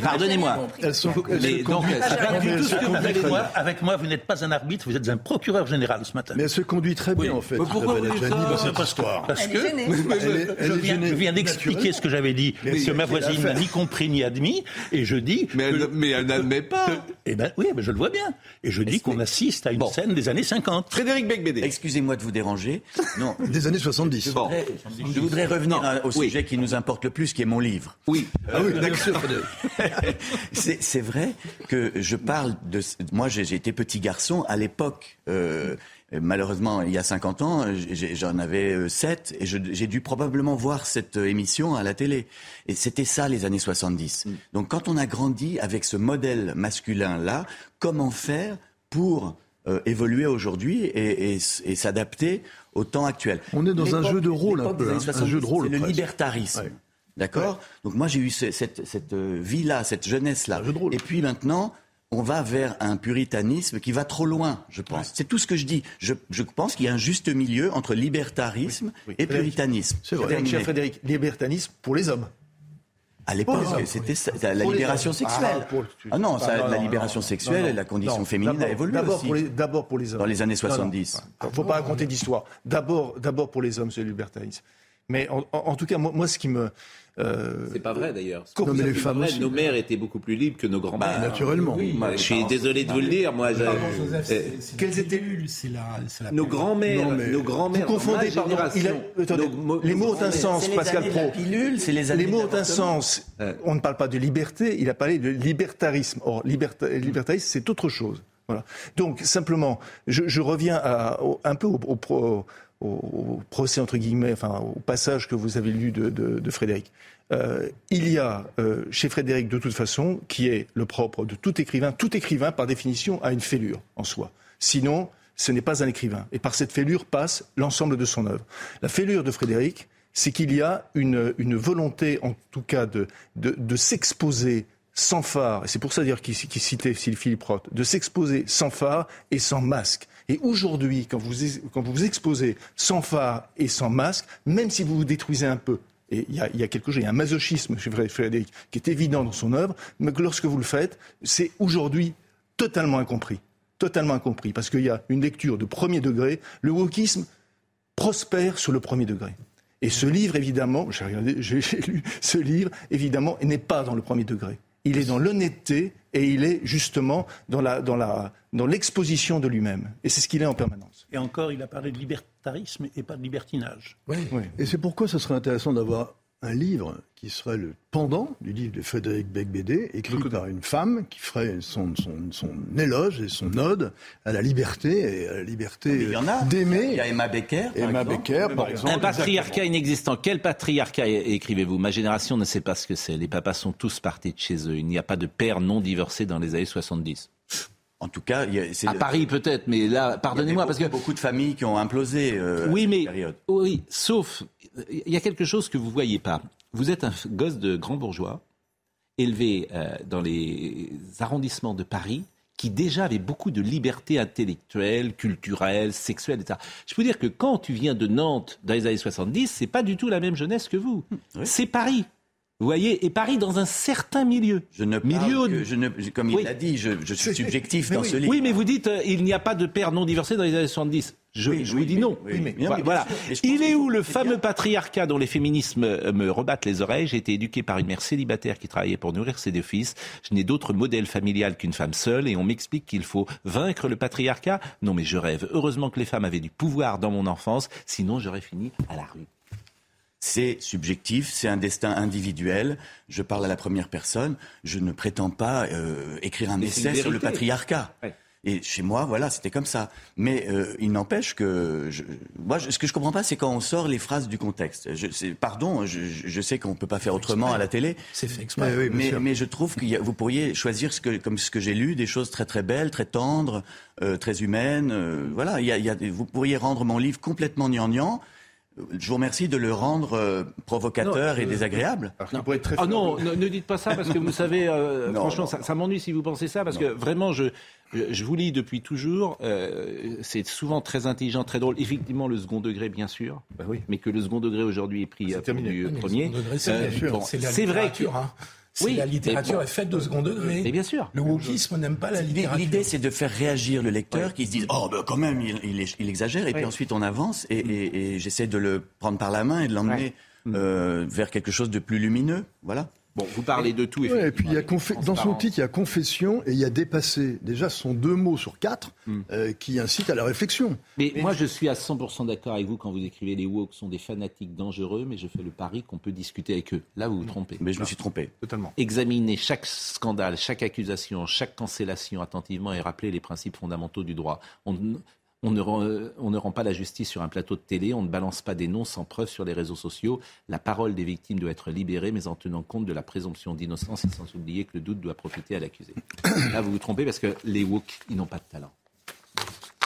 pardonnez-moi. Avec moi, bien. avec moi, vous n'êtes pas un arbitre, vous êtes un procureur général ce matin. Mais elle se conduit très bien, Oui. en fait. Mais pourquoi vous dites ça dans cette Parce que- histoire. Parce que je viens, gênée, je viens d'expliquer ce que j'avais dit, Mais que ma voisine n'a ni compris ni admis, et je dis. Mais elle, que- mais elle n'admet pas. Eh ben oui, mais je le vois bien. Et je dis qu'on assiste à une Bon. scène des années 50. Frédéric Becbédé. Excusez-moi de vous déranger. Non, Des années 70. Bon. je voudrais revenir au sujet qui nous importe le plus, qui est mon livre. Oui. Ah oui, d'accord. C'est c'est vrai que je parle de. Moi, j'ai j'ai été petit garçon à l'époque. euh, malheureusement, il y a 50 ans, j'en avais 7 et je- j'ai dû probablement voir cette euh, émission à la télé. Et c'était ça les années 70. Donc, quand on a grandi avec ce modèle masculin-là, comment faire pour euh, évoluer aujourd'hui et, et et s'adapter au temps actuel? On est dans un jeu de rôle un peu, des hein, années un 70, jeu de rôle C'est le presque. libertarisme. Ouais. D'accord Donc moi j'ai eu ce- cette, cette euh, vie-là, cette jeunesse-là. Et puis maintenant, on va vers un puritanisme qui va trop loin, je pense. C'est tout ce que je dis. Je, je pense qu'il y a un juste milieu entre libertarisme et puritanisme. Terminé. Cher Frédéric, libertanisme pour les hommes. À l'époque, c'était la libération sexuelle. Ah, Ah non, ça, Ah, la libération sexuelle et la condition non. féminine a évolué D'abord aussi. pour, les, d'abord pour les hommes. Dans les années Non, non. 70. Il ne faut pas raconter d'histoire. D'abord, d'abord pour les hommes, c'est le libertarisme. Mais en, en- en tout cas, moi, moi, ce qui me... euh, C'est pas vrai d'ailleurs. Non, mais les femmes vrai. aussi. Nos mères étaient beaucoup plus libres que nos grands-mères. Bah, naturellement. Oui, Bah, je suis désolé de vous le dire. Moi, je- euh, Quels étaient C'est la, c'est la nos grands-mères, Non, mais- nos grands-mères. Vous confondez, pardon. Il a- génération, attendez, nos mo- les mots ont un sens, Pascal Pro. les mots ont un sens. On ne parle pas de liberté, il a parlé de libertarisme. Or, liberta- libertarisme, c'est autre chose. Voilà. Donc simplement, je, je reviens à, au- un peu au, au pro- au- procès entre guillemets, enfin au passage que vous avez lu de, Frédéric. Euh, il y a euh, chez Frédéric de toute façon, qui est le propre de tout écrivain, tout écrivain par définition a une fêlure en soi. Sinon, ce n'est pas un écrivain. Et par cette fêlure passe l'ensemble de son œuvre. La fêlure de Frédéric, c'est qu'il y a une, volonté, en tout cas, de, s'exposer sans phare, et c'est pour ça dire qu'il qu'il citait Philippe Roth, de s'exposer sans phare et sans masque. Et aujourd'hui, quand vous, vous exposez sans phare et sans masque, même si vous vous détruisez un peu, et il y a, quelque chose, il y a un masochisme chez Frédéric qui est évident dans son œuvre, mais que lorsque vous le faites, c'est aujourd'hui totalement incompris. Totalement incompris. Parce qu'il y a une lecture de premier degré. Le wokisme prospère sur le premier degré. Et ce livre, évidemment, j'ai lu ce livre, évidemment, n'est pas dans le premier degré. Il est dans l'honnêteté et il est justement dans la, dans la, dans l'exposition de lui-même. Et c'est ce qu'il est en permanence. Et encore, il a parlé de libertarisme et pas de libertinage. Et c'est pourquoi ce serait intéressant d'avoir un livre qui serait le pendant du livre de Frédéric Becbédé, écrit par une femme qui ferait son, son, son éloge et son ode à la liberté et à la liberté Il y en a. d'aimer. Il y a Emma Becker. par Emma exemple. Becker, par exemple. Un patriarcat inexistant. Quel patriarcat écrivez-vous? Ma génération ne sait pas ce que c'est. Les papas sont tous partis de chez eux. Il n'y a pas de père non divorcé dans les années 70. En tout cas, il y a- c'est À Paris peut-être, mais là, pardonnez-moi, parce que beaucoup de familles qui ont implosé. euh, oui, à mais période. oui, sauf il y a quelque chose que vous voyez pas. Vous êtes un gosse de grand bourgeois, élevé euh, dans les arrondissements de Paris, qui déjà avait beaucoup de liberté intellectuelle, culturelle, sexuelle, etc. Je peux dire que quand tu viens de Nantes dans les années 70, c'est pas du tout la même jeunesse que vous. C'est Paris. Vous voyez, et Paris dans un certain milieu. Je ne milieu que- je ne, comme il l'a dit, je, je suis subjectif dans oui. ce livre. Oui, mais vous dites euh, il n'y a pas de père non divorcé dans les années 70. Je, je vous dis non. mais- Voilà, Il est où le fameux patriarcat dont les féminismes euh, me rebattent les oreilles? J'ai été éduqué par une mère célibataire qui travaillait pour nourrir ses deux fils. Je n'ai d'autre modèle familial qu'une femme seule et on m'explique qu'il faut vaincre le patriarcat. Non, mais je rêve. Heureusement que les femmes avaient du pouvoir dans mon enfance, sinon j'aurais fini à la rue. C'est subjectif, c'est un destin individuel. Je parle à la première personne. Je ne prétends pas euh, écrire un Mais essai sur le patriarcat. Ouais. Et chez moi, voilà, c'était comme ça. Mais euh, il n'empêche que je, moi, je- ce que je comprends pas, c'est quand on sort les phrases du contexte. Je, pardon, je, je- sais qu'on peut pas faire autrement à la télé. C'est fait exprès. Oui, mais, je trouve que vous pourriez choisir ce que, comme ce que j'ai lu, des choses très très belles, très tendres, euh, très humaines. euh, voilà, il y a, il y a des- vous pourriez rendre mon livre complètement gnangnan. Je vous remercie de le rendre euh, provocateur Non, et euh, désagréable. Ah non, ne, ne dites pas ça parce que vous savez, euh, Non, franchement, non, ça, ça m'ennuie si vous pensez ça parce que vraiment, je, je, vous lis depuis toujours. euh, c'est souvent très intelligent, très drôle. Effectivement, le second degré, bien sûr, mais que le second degré aujourd'hui est pris pour terminé. du Oui, le premier. c'est Euh, bon, c'est la c'est vrai que hein. Oui, la littérature bon. est faite de second degré. Mais bien sûr. Le wokisme n'aime pas la littérature. L'idée, c'est de faire réagir le lecteur qui se dit Oh, ben quand même, il, il est- il exagère. Et puis ensuite, on avance et, et- et j'essaie de le prendre par la main et de l'emmener euh, vers quelque chose de plus lumineux. Voilà. Bon, vous parlez de tout. Ouais, et puis il y a confé- dans son titre, il y a confession et il y a dépassé. Déjà, ce sont deux mots sur quatre euh, qui incitent à la réflexion. Mais moi, je suis à 100% d'accord avec vous quand vous écrivez les woke sont des fanatiques dangereux, mais je fais le pari qu'on peut discuter avec eux. Là, vous vous trompez. Mais je me suis trompé. Totalement. Examiner chaque scandale, chaque accusation, chaque cancellation attentivement et rappeler les principes fondamentaux du droit. On, on ne, rend, euh, on ne rend pas la justice sur un plateau de télé, on ne balance pas des noms sans preuve sur les réseaux sociaux. La parole des victimes doit être libérée, mais en tenant compte de la présomption d'innocence et sans oublier que le doute doit profiter à l'accusé. Là, vous vous trompez parce que les woke, ils n'ont pas de talent.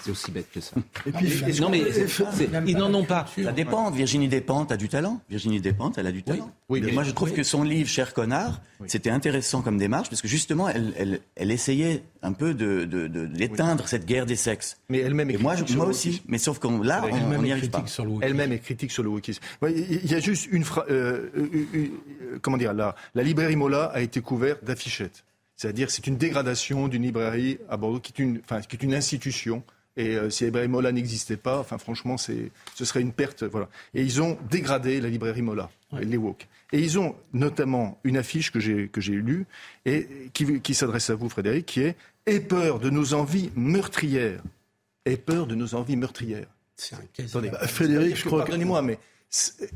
C'est aussi bête que ça. Et puis, est-ce non, mais c'est- c'est- ils n'en ont pas. Ça dépend. Virginie Despentes a du talent. Virginie Despentes, elle a du talent. Oui, et mais- moi, je trouve que son livre, Cher connard, c'était intéressant comme démarche parce que justement, elle, elle, elle essayait un peu de, de, de- d'éteindre cette guerre des sexes. Mais elle-même est Et moi, je- critique sur moi le aussi. Mais sauf qu'on là, on n'y est arrive pas. critique sur le wokisme. Elle-même est critique sur le wokisme. Il y a juste une phrase. comment dire la, la librairie Mola a été couverte d'affichettes. C'est-à-dire, c'est une dégradation d'une librairie à Bordeaux qui est une, enfin, qui est une institution. Et euh, si la librairie Mola n'existait pas, enfin, franchement, c'est, ce serait une perte. Voilà. Et ils ont dégradé la librairie Mola, les woke. Et ils ont notamment une affiche que j'ai, que j'ai lue et qui, qui s'adresse à vous, Frédéric, qui est Aie peur de nos envies meurtrières. Aie peur de nos envies meurtrières. C'est un Attendez, Bah, Frédéric, je que, crois que- Pardonnez-moi, mais c'est-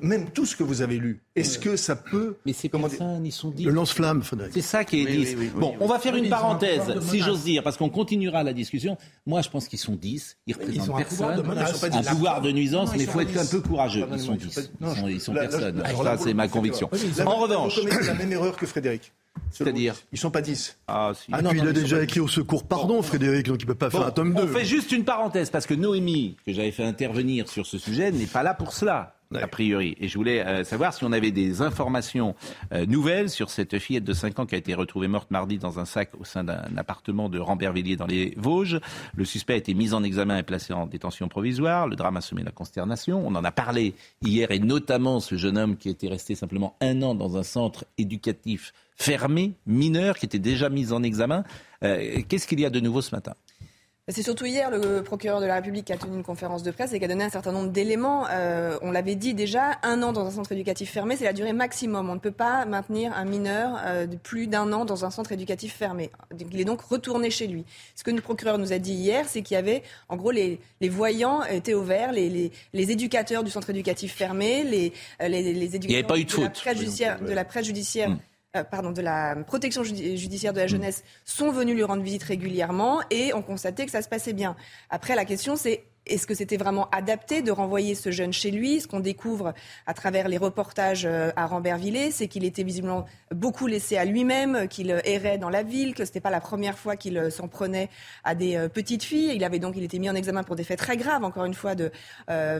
Même tout ce que vous avez lu, est-ce que ça peut... Mais ces personnes, ils sont dits. Le lance-flamme, Frédéric. C'est ça qui est Oui, dit. oui, oui, oui, bon, oui. on va faire Oui, une ils parenthèse, si j'ose dire, parce qu'on continuera la discussion. Moi, je pense qu'ils sont 10. Ils représentent ont un pouvoir personne. de menace. Ils un pouvoir de nuisance, Non, ils mais il faut être un peu courageux. Ah, Ils sont non, ils sont 10. pas- non, Ils sont, ils personne. Ça, c'est ma conviction. En revanche, la même erreur que Frédéric. c'est-à-dire Ils sont pas 10. Ah, si. Et puis il a déjà écrit au secours pardon, Frédéric, donc il peut pas faire un tome 2. On fait juste une parenthèse parce que Noémie, que j'avais fait intervenir sur ce sujet, n'est pas là pour cela. A priori. Et je voulais euh, savoir si on avait des informations euh, nouvelles sur cette fillette de 5 ans qui a été retrouvée morte mardi dans un sac au sein d'un appartement de Rambervillers dans les Vosges. Le suspect a été mis en examen et placé en détention provisoire. Le drame a semé la consternation. On en a parlé hier et notamment ce jeune homme qui était resté simplement un an dans un centre éducatif fermé, mineur, qui était déjà mis en examen. Euh, Qu'est-ce qu'il y a de nouveau ce matin? C'est surtout hier le procureur de la République qui a tenu une conférence de presse et qui a donné un certain nombre d'éléments. Euh, on l'avait dit déjà, un an dans un centre éducatif fermé, c'est la durée maximum. On ne peut pas maintenir un mineur euh, de plus d'un an dans un centre éducatif fermé. Il est donc retourné chez lui. Ce que le procureur nous a dit hier, c'est qu'il y avait, en gros, les, les voyants étaient au vert, les, les, les éducateurs du centre éducatif fermé, les, euh, les, les éducateurs Il y avait pas eu de la presse judiciaire, de la presse judiciaire. Euh, pardon, de la protection judi- judiciaire de la jeunesse sont venus lui rendre visite régulièrement et ont constaté que ça se passait bien. Après, la question, c'est est-ce que c'était vraiment adapté de renvoyer ce jeune chez lui? Ce qu'on découvre à travers les reportages euh, à Rambervillers, c'est qu'il était visiblement beaucoup laissé à lui-même, qu'il errait dans la ville, que ce n'était pas la première fois qu'il euh, s'en prenait à des euh, petites filles. Il avait donc il était mis en examen pour des faits très graves, encore une fois, de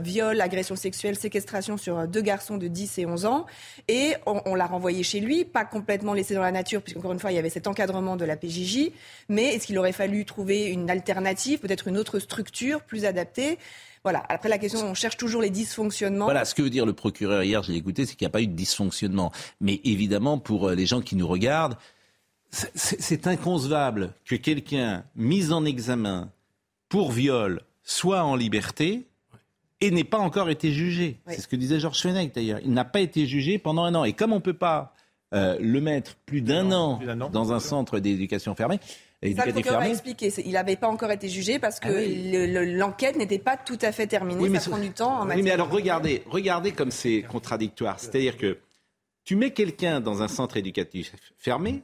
viol, agression sexuelle, séquestration sur deux garçons de 10 et 11 ans. Et on, on l'a renvoyé chez lui, pas complètement laissé dans la nature, puisqu'encore une fois, il y avait cet encadrement de la PJJ. Mais est-ce qu'il aurait fallu trouver une alternative, peut-être une autre structure plus adaptée voilà. Après la question, on cherche toujours les dysfonctionnements. Voilà, ce que veut dire le procureur hier, j'ai écouté, c'est qu'il n'y a pas eu de dysfonctionnement. Mais évidemment, pour euh, les gens qui nous regardent, c'est- inconcevable que quelqu'un mis en examen pour viol soit en liberté et n'ait pas encore été jugé. Oui. C'est ce que disait Georges Fenech d'ailleurs. Il n'a pas été jugé pendant un an. Et comme on ne peut pas euh, le mettre plus d'un an, dans un centre d'éducation fermée, Ça, le éducatif procureur a fermé, expliqué. Il n'avait pas encore été jugé parce que Ah oui. le- l'enquête n'était pas tout à fait terminée. Oui, mais ça prend du temps en Oui, mais alors de- regardez, regardez comme c'est contradictoire. C'est-à-dire que tu mets quelqu'un dans un centre éducatif fermé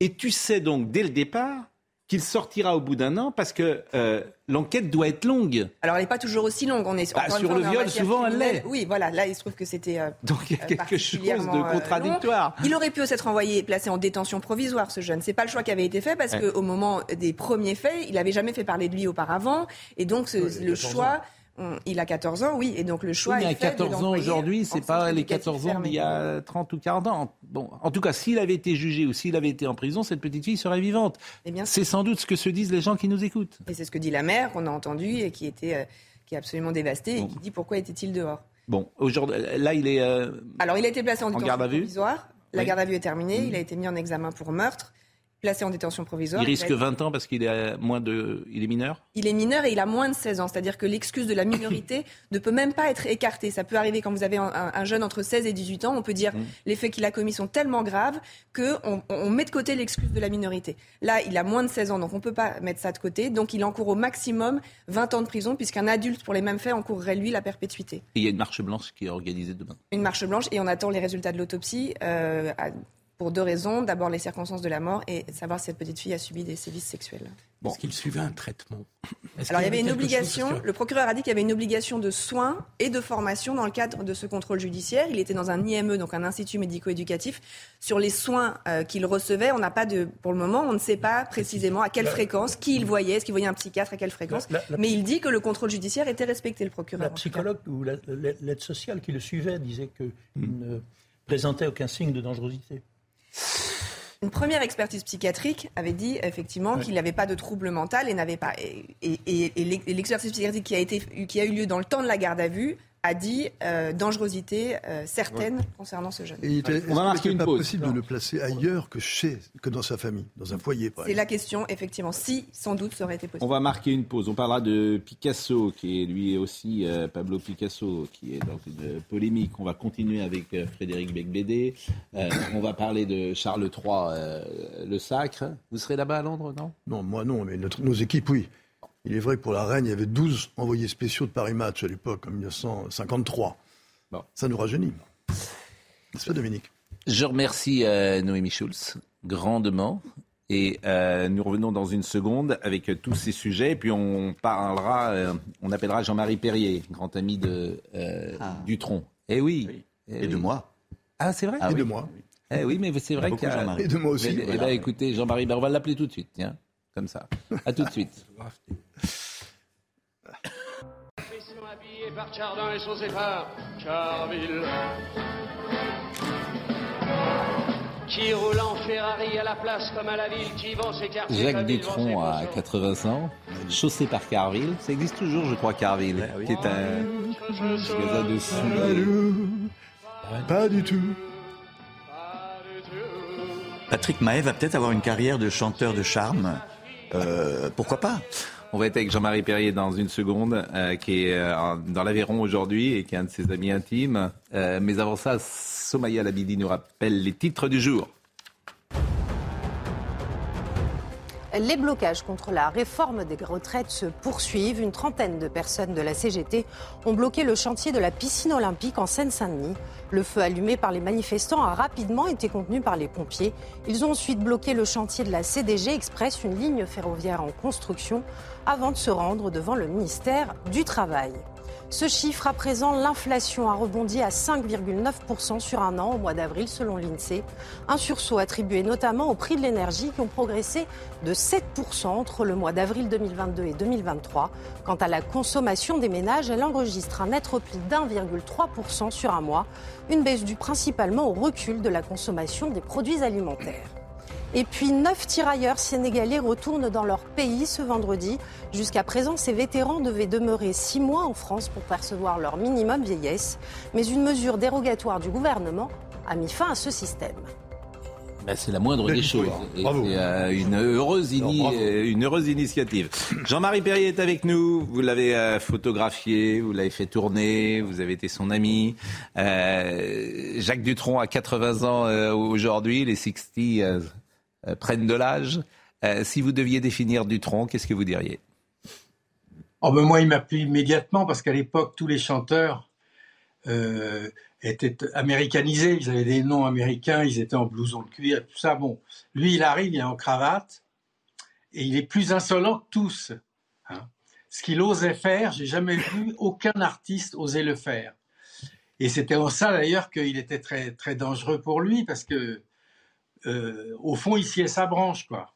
et tu sais donc dès le départ qu'il sortira au bout d'un an parce que euh, l'enquête doit être longue. Alors, elle n'est pas toujours aussi longue. On est Bah, sur fois, le viol, souvent, elle l'est. Oui, voilà. Là, il se trouve que c'était. euh, Donc il y a euh, quelque chose de euh, contradictoire. long. Il aurait pu s'être envoyé, placé en détention provisoire, ce jeune. C'est pas le choix qui avait été fait parce Ouais. qu'au moment des premiers faits, il avait jamais fait parler de lui auparavant, et donc ce- Ouais, le 14 choix. On- il a 14 ans, oui, et donc le choix Oui, mais est à fait de 14 ans aujourd'hui, c'est pas les éducatif 14 ans d'il y a 30 ou 40 ans. Bon, en tout cas, s'il avait été jugé ou s'il avait été en prison, cette petite fille serait vivante. Eh bien, C'est sans doute ce que se disent les gens qui nous écoutent. Et c'est ce que dit la mère qu'on a entendu et qui était euh, qui est absolument dévastée et qui dit pourquoi était-il dehors. Bon, aujourd'hui, là, il est. euh, Alors il a été placé en garde à vue provisoire. La Oui. garde à vue est terminée. Mhm. Il a été mis en examen pour meurtre, placé en détention provisoire. il risque va être- 20 ans parce qu'il est moins de, il est mineur? Il est mineur et il a moins de 16 ans, c'est-à-dire que l'excuse de la minorité ne peut même pas être écartée. Ça peut arriver quand vous avez un, un- un jeune entre 16 et 18 ans, on peut dire Mm. les faits qu'il a commis sont tellement graves qu'on on met de côté l'excuse de la minorité. Là, il a moins de 16 ans, donc on ne peut pas mettre ça de côté. Donc il encourt au maximum 20 ans de prison, puisqu'un adulte pour les mêmes faits encourrait lui la perpétuité. Et il y a une marche blanche qui est organisée demain? Une marche blanche et on attend les résultats de l'autopsie euh, à- pour deux raisons. D'abord les circonstances de la mort et savoir si cette petite fille a subi des sévices sexuels. Est-ce qu'il suivait un traitement? Alors il y avait une obligation, que- le procureur a dit qu'il y avait une obligation de soins et de formation dans le cadre de ce contrôle judiciaire. Il était dans un IME, donc un institut médico-éducatif. Sur les soins euh, qu'il recevait, on n'a pas de, pour le moment, on ne sait pas précisément à quelle La- fréquence, qui il voyait, est-ce qu'il voyait un psychiatre, à quelle fréquence. La- la- Mais il dit que le contrôle judiciaire était respecté, le procureur. La psychologue ou la- la- l'aide sociale qui le suivait disait qu'il ne présentait aucun signe de dangerosité. Une première expertise psychiatrique avait dit effectivement qu'il n'avait pas de trouble mental et n'avait pas. Et, et- et- et l'ex- et l'expertise psychiatrique qui a, été, qui a eu lieu dans le temps de la garde à vue a dit euh, dangerosité euh, certaine concernant ce jeune. Et il était, On va est-ce marquer qu'il une n'était pas pause. possible de le placer ailleurs que chez, que dans sa famille, dans un foyer, C'est la question, effectivement, si sans doute ça aurait été possible. On va marquer une pause. On parlera de Picasso, qui est lui aussi euh, Pablo Picasso, qui est dans une polémique. On va continuer avec euh, Frédéric Becbédé. Euh, on va parler de Charles III, euh, le sacre. Vous serez là-bas à Londres, non? Non, moi non, mais notre- nos équipes, oui. Il est vrai que pour la reine, il y avait 12 envoyés spéciaux de Paris Match à l'époque, en 1953. Ça nous rajeunit. N'est-ce pas, Dominique? Je remercie euh, Noémie Schulz grandement. Et euh, nous revenons dans une seconde avec euh, tous ces sujets. Et puis on parlera, euh, on appellera Jean-Marie Perrier, grand ami de euh, Dutronc. Eh oui. Et de moi. Ah, c'est vrai? Ah Et oui. de moi. Eh oui, mais c'est vrai qu'il y a... Jean-Marie. Et de moi aussi, eh voilà. ben, écoutez, Jean-Marie, ben, on va l'appeler tout de suite, tiens, comme ça. À tout de suite. Sont habillés par Chardin et son sépare, Charville. Qui roule en Ferrari à la place comme à la ville, qui vend ses quartiers. Jacques Dutronc à poissons. 80 ans, chaussé par Carville. Ça existe toujours, je crois, Carville, qui est un magasin de souliers. Pas du tout. Patrick Mahé va peut-être avoir une carrière de chanteur de charme. Euh, pourquoi pas? On va être avec Jean-Marie Perrier dans une seconde, euh, qui est euh, dans l'Aveyron aujourd'hui et qui est un de ses amis intimes. Euh, mais avant ça, Somaya Labidi nous rappelle les titres du jour. Les blocages contre la réforme des retraites se poursuivent. Une trentaine de personnes de la CGT ont bloqué le chantier de la piscine olympique en Seine-Saint-Denis. Le feu allumé par les manifestants a rapidement été contenu par les pompiers. Ils ont ensuite bloqué le chantier de la CDG Express, une ligne ferroviaire en construction, avant de se rendre devant le ministère du Travail. Ce chiffre, à présent, l'inflation a rebondi à 5,9% sur un an au mois d'avril, selon l'INSEE. Un sursaut attribué notamment au prix de l'énergie qui ont progressé de 7% entre le mois d'avril 2022 et 2023. Quant à la consommation des ménages, elle enregistre un net repli d'1,3% sur un mois, une baisse due principalement au recul de la consommation des produits alimentaires. Et puis, neuf tirailleurs sénégalais retournent dans leur pays ce vendredi. Jusqu'à présent, ces vétérans devaient demeurer six mois en France pour percevoir leur minimum vieillesse. Mais une mesure dérogatoire du gouvernement a mis fin à ce système. Ben, c'est la moindre des choses. Bravo. c'est, euh, une, heureuse ini- euh, une heureuse initiative. Jean-Marie Perrier est avec nous. Vous l'avez euh, photographié, vous l'avez fait tourner, vous avez été son ami. Euh, Jacques Dutronc a 80 ans aujourd'hui. Les 60 euh, euh, prennent de l'âge. Euh, si vous deviez définir Dutronc, qu'est-ce que vous diriez? Oh moi, il m'a plu immédiatement parce qu'à l'époque, tous les chanteurs euh, étaient américanisés. Ils avaient des noms américains, ils étaient en blouson de cuir, tout ça. Bon, lui, il arrive, il est en cravate et il est plus insolent que tous. hein. Ce qu'il osait faire, j'ai jamais vu aucun artiste oser le faire. Et c'était en ça d'ailleurs qu'il était très très dangereux pour lui parce que euh, au fond, il sciait sa branche, quoi.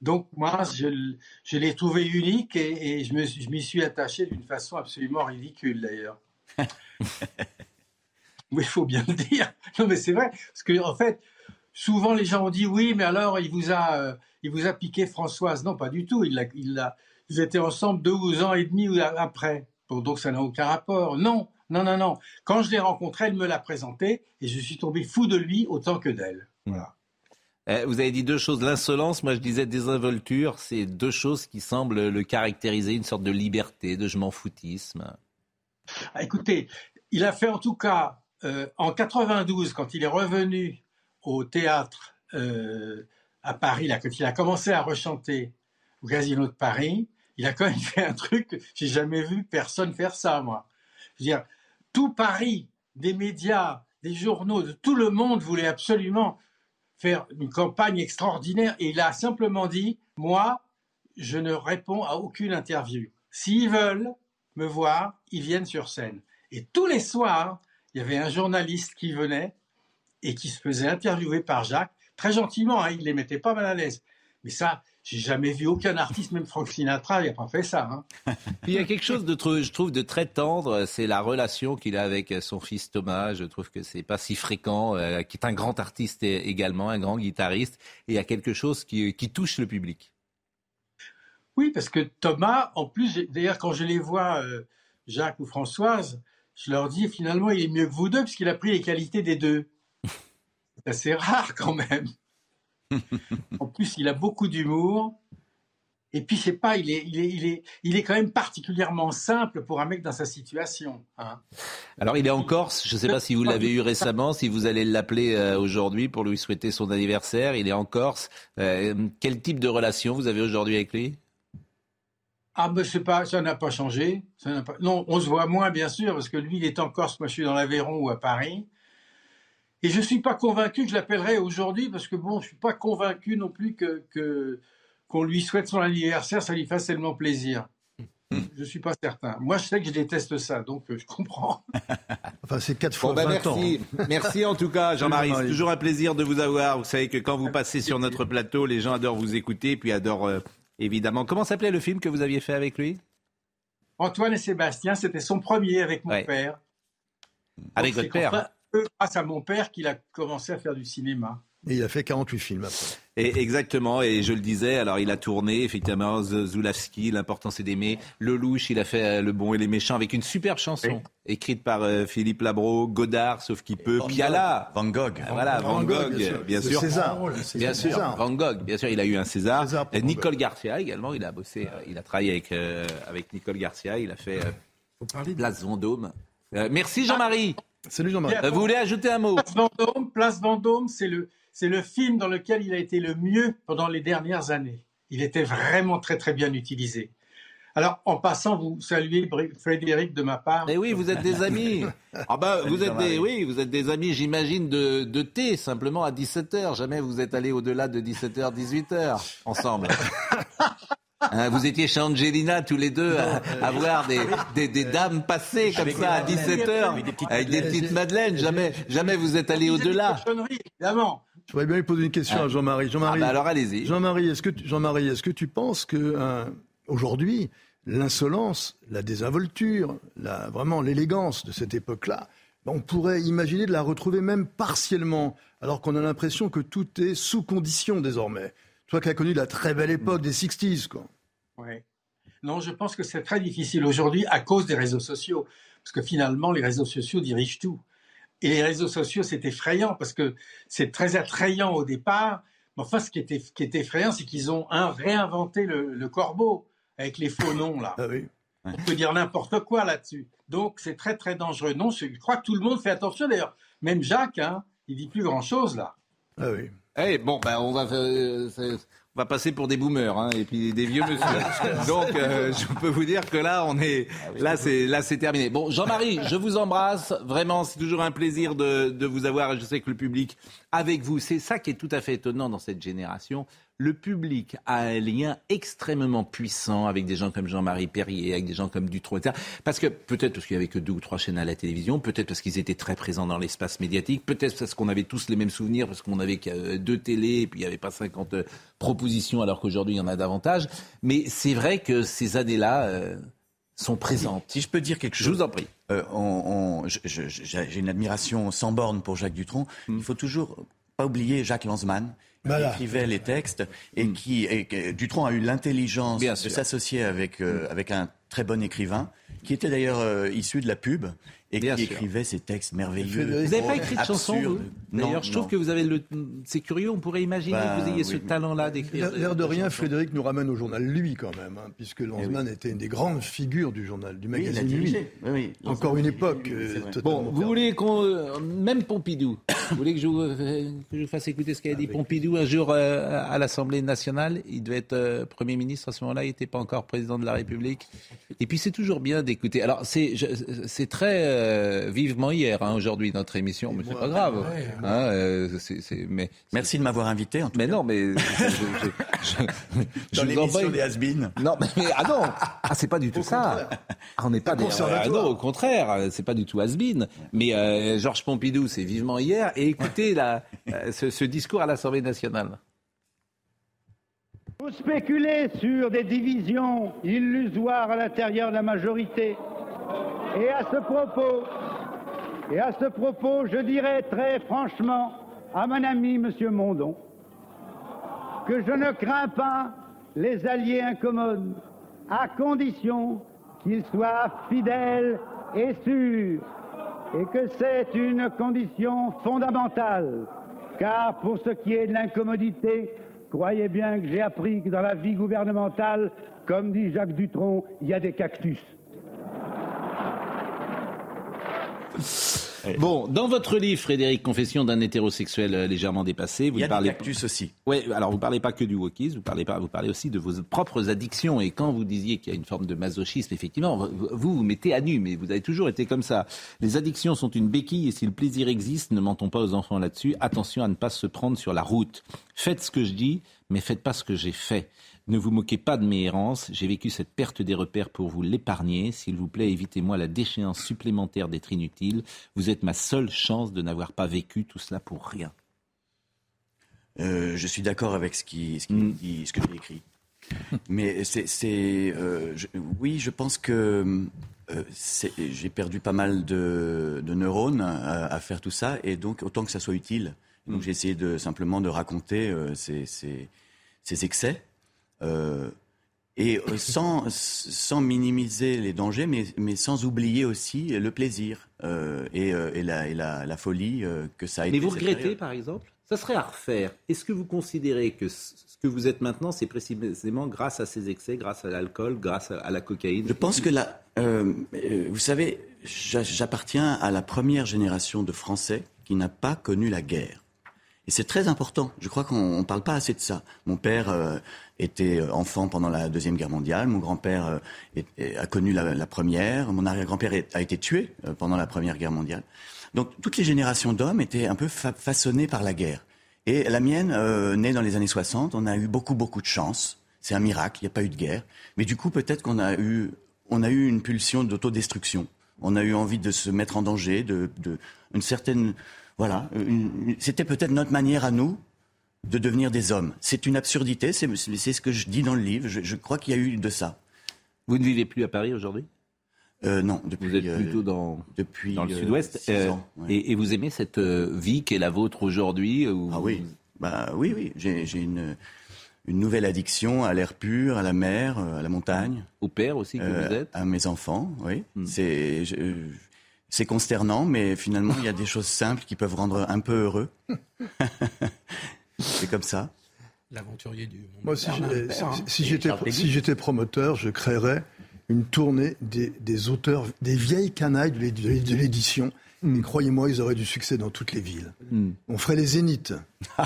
Donc moi, je, l'ai trouvé unique et, et je m'y suis attaché d'une façon absolument ridicule d'ailleurs. oui, il faut bien le dire. Non, mais c'est vrai, parce que en fait, souvent les gens ont dit oui, mais alors il vous a, euh, il vous a piqué Françoise. Non, pas du tout. Il l'a, il l'a, ils étaient ensemble deux ans et demi a- après. Bon, donc ça n'a aucun rapport. Non, non, non, non. Quand je l'ai rencontré, elle me l'a présenté et je suis tombé fou de lui autant que d'elle. Euh, vous avez dit deux choses. L'insolence, moi je disais désinvolture, c'est deux choses qui semblent le caractériser, une sorte de liberté, de je m'en foutisme. Ah, Écoutez, il a fait en tout cas euh, en 92 quand il est revenu au théâtre euh, à Paris, là, quand il a commencé à rechanter au Casino de Paris, il a quand même fait un truc j'ai jamais vu personne faire ça, moi. Je veux dire, tout Paris, des médias, des journaux, de tout le monde voulait absolument faire une campagne extraordinaire et il a simplement dit, moi, je ne réponds à aucune interview. S'ils veulent me voir, ils viennent sur scène. Et tous les soirs, il y avait un journaliste qui venait et qui se faisait interviewer par Jacques, très gentiment, hein, il les mettait pas mal à l'aise. Mais ça, j'ai jamais vu aucun artiste, même Frank Sinatra, il n'a pas fait ça. hein. Puis il y a quelque chose de, je trouve, de très tendre, c'est la relation qu'il a avec son fils Thomas. Je trouve que c'est pas si fréquent, euh, qui est un grand artiste également, un grand guitariste, et il y a quelque chose qui, qui touche le public. Oui, parce que Thomas, en plus, d'ailleurs, quand je les vois, euh, Jacques ou Françoise, je leur dis finalement, il est mieux que vous deux, puisqu'il a pris les qualités des deux. C'est assez rare quand même. En plus, il a beaucoup d'humour. Et puis, je sais pas, il est, il, est, il, est, il est quand même particulièrement simple pour un mec dans sa situation. hein. Alors il est en Corse, je ne sais pas si vous l'avez eu récemment, si vous allez l'appeler euh, aujourd'hui pour lui souhaiter son anniversaire. Il est en Corse. Euh, quel type de relation vous avez aujourd'hui avec lui? Ah, mais c'est pas, ça n'a pas changé. Ça n'a pas... Non, on se voit moins, bien sûr, parce que lui, il est en Corse, moi, je suis dans l'Aveyron ou à Paris. Et je ne suis pas convaincu que je l'appellerai aujourd'hui, parce que bon, je ne suis pas convaincu non plus que, que, qu'on lui souhaite son anniversaire, ça lui fasse tellement plaisir. Je ne suis pas certain. Moi, je sais que je déteste ça, donc euh, je comprends. Enfin, c'est quatre fois Bon, bah, 20 merci. ans. merci en tout cas, Jean-Marie. C'est toujours un plaisir de vous avoir. Vous savez que quand vous passez sur notre plateau, les gens adorent vous écouter, puis adorent euh, évidemment. Comment s'appelait le film que vous aviez fait avec lui? Antoine et Sébastien, c'était son premier avec mon Ouais. père. Avec Donc, votre père grâce- grâce à mon père qu'il a commencé à faire du cinéma. Et il a fait 48 films après. Et exactement, et je le disais, alors il a tourné effectivement Zulawski, l'important c'est d'aimer, Lelouch, il a fait euh, Le Bon et les Méchants avec une superbe chanson écrite par euh, Philippe Labro, Godard, sauf qu'il peut, Van Piala, Van Gogh. Ah, voilà, Van, Van Gogh, Gogh, bien sûr. bien C'est sûr, César. bien C'est sûr, César. Van Gogh, bien sûr, il a eu un César, César pour Euh, Nicole. Garcia également, il a bossé, euh, il a travaillé avec euh, avec Nicole Garcia, il a fait euh, Faut parler de- Place Vendôme. Euh, merci Jean-Marie. Salut Jean-Marie. Euh, vous voulez ajouter un mot? Place Vendôme, Place Vendôme, c'est le, c'est le film dans lequel il a été le mieux pendant les dernières années. Il était vraiment très très bien utilisé. Alors, en passant, vous saluez Frédéric de ma part. Mais oui, vous êtes des amis. Ah bah, vous êtes des, oui, vous êtes des amis, j'imagine, de, de thé, simplement à 17h. Jamais vous êtes allés au-delà de 17h, 18h ensemble. Hein, vous étiez chez Angelina tous les deux à, à voir des, des, des dames passer comme ça à 17h avec des petites madeleines. Jamais, jamais vous êtes allés au-delà. Évidemment. Je voudrais bien lui poser une question à Jean-Marie. Ah Jean-Marie, bah alors allez-y. Jean-Marie, est-ce que, tu- Jean-Marie, est-ce que tu penses que euh, aujourd'hui, l'insolence, la désinvolture, la, vraiment l'élégance de cette époque-là, ben, on pourrait imaginer de la retrouver même partiellement, alors qu'on a l'impression que tout est sous condition désormais. Toi qui as connu la très belle époque des 60s, quoi. Ouais. Non, je pense que c'est très difficile aujourd'hui à cause des réseaux sociaux. Parce que finalement, les réseaux sociaux dirigent tout. Et les réseaux sociaux, c'est effrayant parce que c'est très attrayant au départ. Mais enfin, ce qui est, eff- qui est effrayant, c'est qu'ils ont un, réinventé le, le corbeau avec les faux noms, là. Ah oui. On peut dire n'importe quoi là-dessus. Donc, c'est très, très dangereux. Non, je crois que tout le monde fait attention. D'ailleurs, même Jacques, hein, il dit plus grand-chose, là. Ah oui. Eh bon, bah, on va, euh, va passer pour des boomers hein, et puis des vieux monsieur. Donc, euh, je peux vous dire que là, on est, là, c'est, là, c'est terminé. Bon, Jean-Marie, je vous embrasse. Vraiment, c'est toujours un plaisir de, de vous avoir. Et je sais que le public, avec vous, c'est ça qui est tout à fait étonnant dans cette génération. Le public a un lien extrêmement puissant avec des gens comme Jean-Marie Perrier, avec des gens comme Dutronc, etc. Parce que peut-être parce qu'il y avait que deux ou trois chaînes à la télévision, peut-être parce qu'ils étaient très présents dans l'espace médiatique, peut-être parce qu'on avait tous les mêmes souvenirs, parce qu'on avait que euh, deux télés et puis il n'y avait pas 50 euh, propositions alors qu'aujourd'hui il y en a davantage. Mais c'est vrai que ces années-là euh, sont présentes. Si je peux dire quelque chose. Je vous en prie. Euh, on- on- je- je- j'ai j'ai une admiration sans borne pour Jacques Dutronc. Hmm. Il faut toujours pas oublier Jacques Lanzmann. Voilà. qui écrivait les textes et Hmm. qui et que Dutronc a eu l'intelligence de s'associer avec euh, avec un très bon écrivain qui était d'ailleurs euh, issu de la pub et Bien qui sûr. écrivait ces textes merveilleux. Vous n'avez pas écrit de absurdes. chanson, vous D'ailleurs, je trouve non. que vous avez le. C'est curieux, on pourrait imaginer Bah, que vous ayez ce talent-là d'écrire. L'air l'air de rien, chansons. Frédéric nous ramène au journal Lui quand même, hein, puisque Lanzmann était une des grandes figures du journal, du Oui, il a magazine Lui. Oui, oui. Encore une époque euh, Bon, vous voulez qu'on. euh, Même Pompidou, vous voulez que je vous, euh, que je vous fasse écouter ce qu'a dit Pompidou un jour euh, à l'Assemblée nationale Il devait être euh, Premier ministre à ce moment-là, il n'était pas encore président de la République. Et puis c'est toujours bien d'écouter. Alors c'est très euh, vivement hier, hein, aujourd'hui, notre émission, mais c'est pas grave. ouais. Hein, euh, mais, Merci de m'avoir invité. En tout mais cas. non, mais. je- je- je- je Dans l'émission des has Non, mais, ah non, ah c'est pas du tout ça. Ah, on n'est pas des ah non, au contraire, c'est pas du tout has-been. Mais euh, Georges Pompidou, c'est vivement hier. Et écoutez la, euh, ce, ce discours à l'Assemblée nationale. Vous spéculez sur des divisions illusoires à l'intérieur de la majorité. Et à ce propos, et à ce propos, je dirais très franchement à mon ami Monsieur Mondon que je ne crains pas les alliés incommodes, à condition qu'ils soient fidèles et sûrs, et que c'est une condition fondamentale, car pour ce qui est de l'incommodité, croyez bien que j'ai appris que dans la vie gouvernementale, comme dit Jacques Dutronc, il y a des cactus. Bon, dans votre livre, Frédéric, Confession d'un hétérosexuel euh, légèrement dépassé, vous Il y a parlez du cactus aussi. Oui, alors vous parlez pas que du wokisme, vous parlez pas, vous parlez aussi de vos propres addictions. Et quand vous disiez qu'il y a une forme de masochisme, effectivement, vous, vous mettez à nu, mais vous avez toujours été comme ça. Les addictions sont une béquille et si le plaisir existe, ne mentons pas aux enfants là-dessus. Attention à ne pas se prendre sur la route. Faites ce que je dis, mais faites pas ce que j'ai fait. Ne vous moquez pas de mes errances. J'ai vécu cette perte des repères pour vous l'épargner. S'il vous plaît, évitez-moi la déchéance supplémentaire d'être inutile. Vous êtes ma seule chance de n'avoir pas vécu tout cela pour rien. Euh, je suis d'accord avec ce, qui, ce, qui dit- ce que j'ai écrit. Mais c'est, euh, oui, je pense que euh, j'ai perdu pas mal de, de neurones à, à faire tout ça, et donc autant que ça soit utile. Donc j'ai essayé de simplement de raconter euh, ces, ces- ces excès. euh, et euh, sans, sans minimiser les dangers, mais, mais sans oublier aussi le plaisir euh, et, et la, et la- la folie que ça a été. Mais vous regrettez, période. par exemple? Ça serait à refaire. Est-ce que vous considérez que ce que vous êtes maintenant, c'est précisément grâce à ces excès, grâce à l'alcool, grâce à à la cocaïne? Je pense que là, euh, vous savez, j'a- j'appartiens à la première génération de Français qui n'a pas connu la guerre. Et c'est très important. Je crois qu'on ne parle pas assez de ça. Mon père euh, était enfant pendant la Deuxième Guerre mondiale. Mon grand-père euh, a connu la, la Première. Mon arrière-grand-père a été tué euh, pendant la Première Guerre mondiale. Donc toutes les générations d'hommes étaient un peu fa- façonnées par la guerre. Et la mienne, euh, née dans les années 60, on a eu beaucoup, beaucoup de chance. C'est un miracle, il n'y a pas eu de guerre. Mais du coup, peut-être qu'on a eu, on a eu une pulsion d'autodestruction. On a eu envie de se mettre en danger, de, de une certaine, voilà. une- C'était peut-être notre manière à nous de devenir des hommes. C'est une absurdité, c'est c'est ce que je dis dans le livre. Je, je crois qu'il y a eu de ça. Vous ne vivez plus à Paris aujourd'hui? Euh, Non, depuis. Vous êtes plutôt dans, depuis, dans le euh, sud-ouest. euh, ouais. et, et vous aimez cette euh, vie qui est la vôtre aujourd'hui Ah oui, bah oui, oui. J'ai une, une nouvelle addiction à l'air pur, à la mer, euh, à la montagne. Au père aussi que vous êtes? À mes enfants, oui. C'est je- c'est consternant, mais finalement il y a des choses simples qui peuvent rendre un peu heureux. C'est comme ça. L'aventurier du monde. Moi, si Bernard j'ai- Père, si- hein. si j'étais si j'étais promoteur, je créerais une tournée des, des auteurs, des vieilles canailles de l'édi- de l'édi- de l'édition. Et croyez-moi, ils auraient du succès dans toutes les villes. On ferait les zéniths.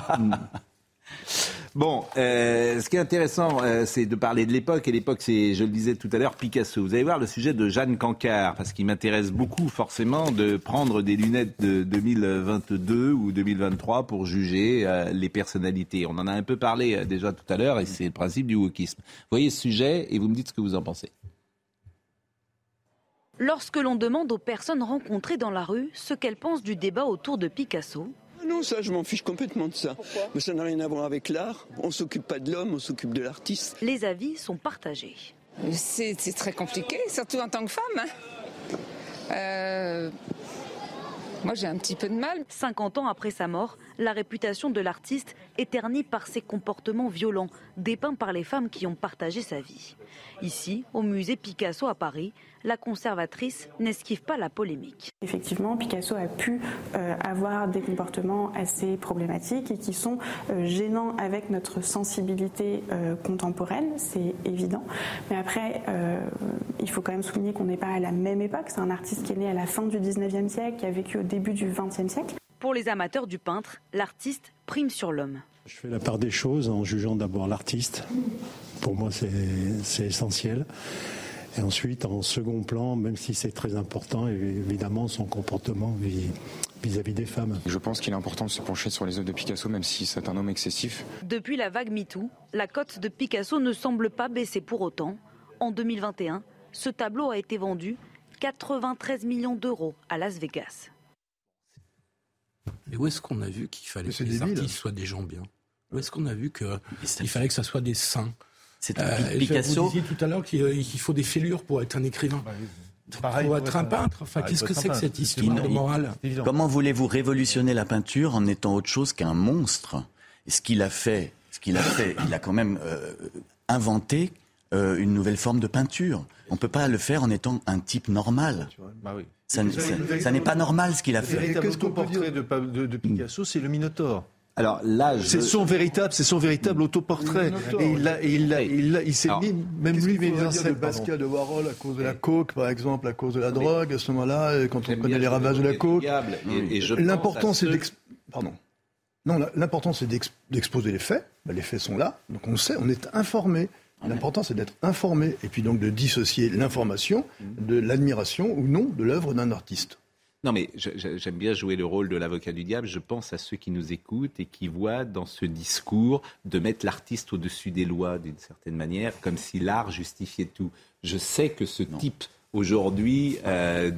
Bon, euh, ce qui est intéressant, euh, c'est de parler de l'époque. Et l'époque, c'est, je le disais tout à l'heure, Picasso. Vous allez voir le sujet de Jeanne Cancard, parce qu'il m'intéresse beaucoup, forcément, de prendre des lunettes de 2022 ou 2023 pour juger euh, les personnalités. On en a un peu parlé déjà tout à l'heure, et c'est le principe du wokisme. Voyez ce sujet, et vous me dites ce que vous en pensez. Lorsque l'on demande aux personnes rencontrées dans la rue ce qu'elles pensent du débat autour de Picasso, Non, ça, je m'en fiche complètement de ça. Mais ça n'a rien à voir avec l'art. On s'occupe pas de l'homme, on s'occupe de l'artiste. les avis sont partagés. C'est c'est très compliqué, surtout en tant que femme. hein. Euh, moi, j'ai un petit peu de mal. 50 ans après sa mort, la réputation de l'artiste est ternie par ses comportements violents, dépeints par les femmes qui ont partagé sa vie. Ici, au musée Picasso à Paris, la conservatrice n'esquive pas la polémique. Effectivement, Picasso a pu euh, avoir des comportements assez problématiques et qui sont euh, gênants avec notre sensibilité euh, contemporaine, c'est évident. Mais après, euh, il faut quand même souligner qu'on n'est pas à la même époque. C'est un artiste qui est né à la fin du 19e siècle, qui a vécu au début du 20e siècle. Pour les amateurs du peintre, l'artiste prime sur l'homme. Je fais la part des choses en jugeant d'abord l'artiste. Pour moi, c'est c'est essentiel. Et ensuite, en second plan, même si c'est très important, évidemment, son comportement vis- vis-à-vis des femmes. Je pense qu'il est important de se pencher sur les œuvres de Picasso, même si c'est un homme excessif. Depuis la vague MeToo, la cote de Picasso ne semble pas baisser pour autant. En 2021, ce tableau a été vendu 93 millions d'euros à Las Vegas. Mais où est-ce qu'on a vu qu'il fallait que les débile. artistes soient des gens bien? Où est-ce qu'on a vu qu'il fallait que ça soit des saints? C'est Euh, Picasso. Vous disiez tout à l'heure qu'il euh, faut des fêlures pour être un écrivain. Pareil pour être un peintre. Enfin, Ah, qu'est-ce que c'est un que cette histoire de morale Comment voulez-vous révolutionner la peinture en étant autre chose qu'un monstre? Et ce qu'il a fait, ce qu'il a fait, il a quand même euh, inventé euh, une nouvelle forme de peinture. On ne peut pas le faire en étant un type normal. Bah oui. Ça, n- ça- ça n'est pas normal ce qu'il a Le fait. véritable portrait de, de- de Picasso, c'est le Minotaure. Alors là, je... c'est son véritable, c'est son véritable autoportrait. Et il, et il, l'a- il, il s'est mis, même lui, va en dire de. Basquiat de Warhol à cause de la coke, par exemple, à cause de la drogue, à ce moment-là, euh, quand on connaît les ravages de la coke. L'important, c'est pardon. Non, l'important, c'est d'ex- d'exposer les faits. Ben, les faits sont là, donc on sait, on est informé. L'important, c'est d'être informé et puis donc de dissocier l'information de l'admiration ou non de l'œuvre d'un artiste. Non, mais j'aime bien jouer le rôle de l'avocat du diable. Je pense à ceux qui nous écoutent et qui voient dans ce discours de mettre l'artiste au-dessus des lois d'une certaine manière, comme si l'art justifiait tout. Je sais que ce type aujourd'hui euh,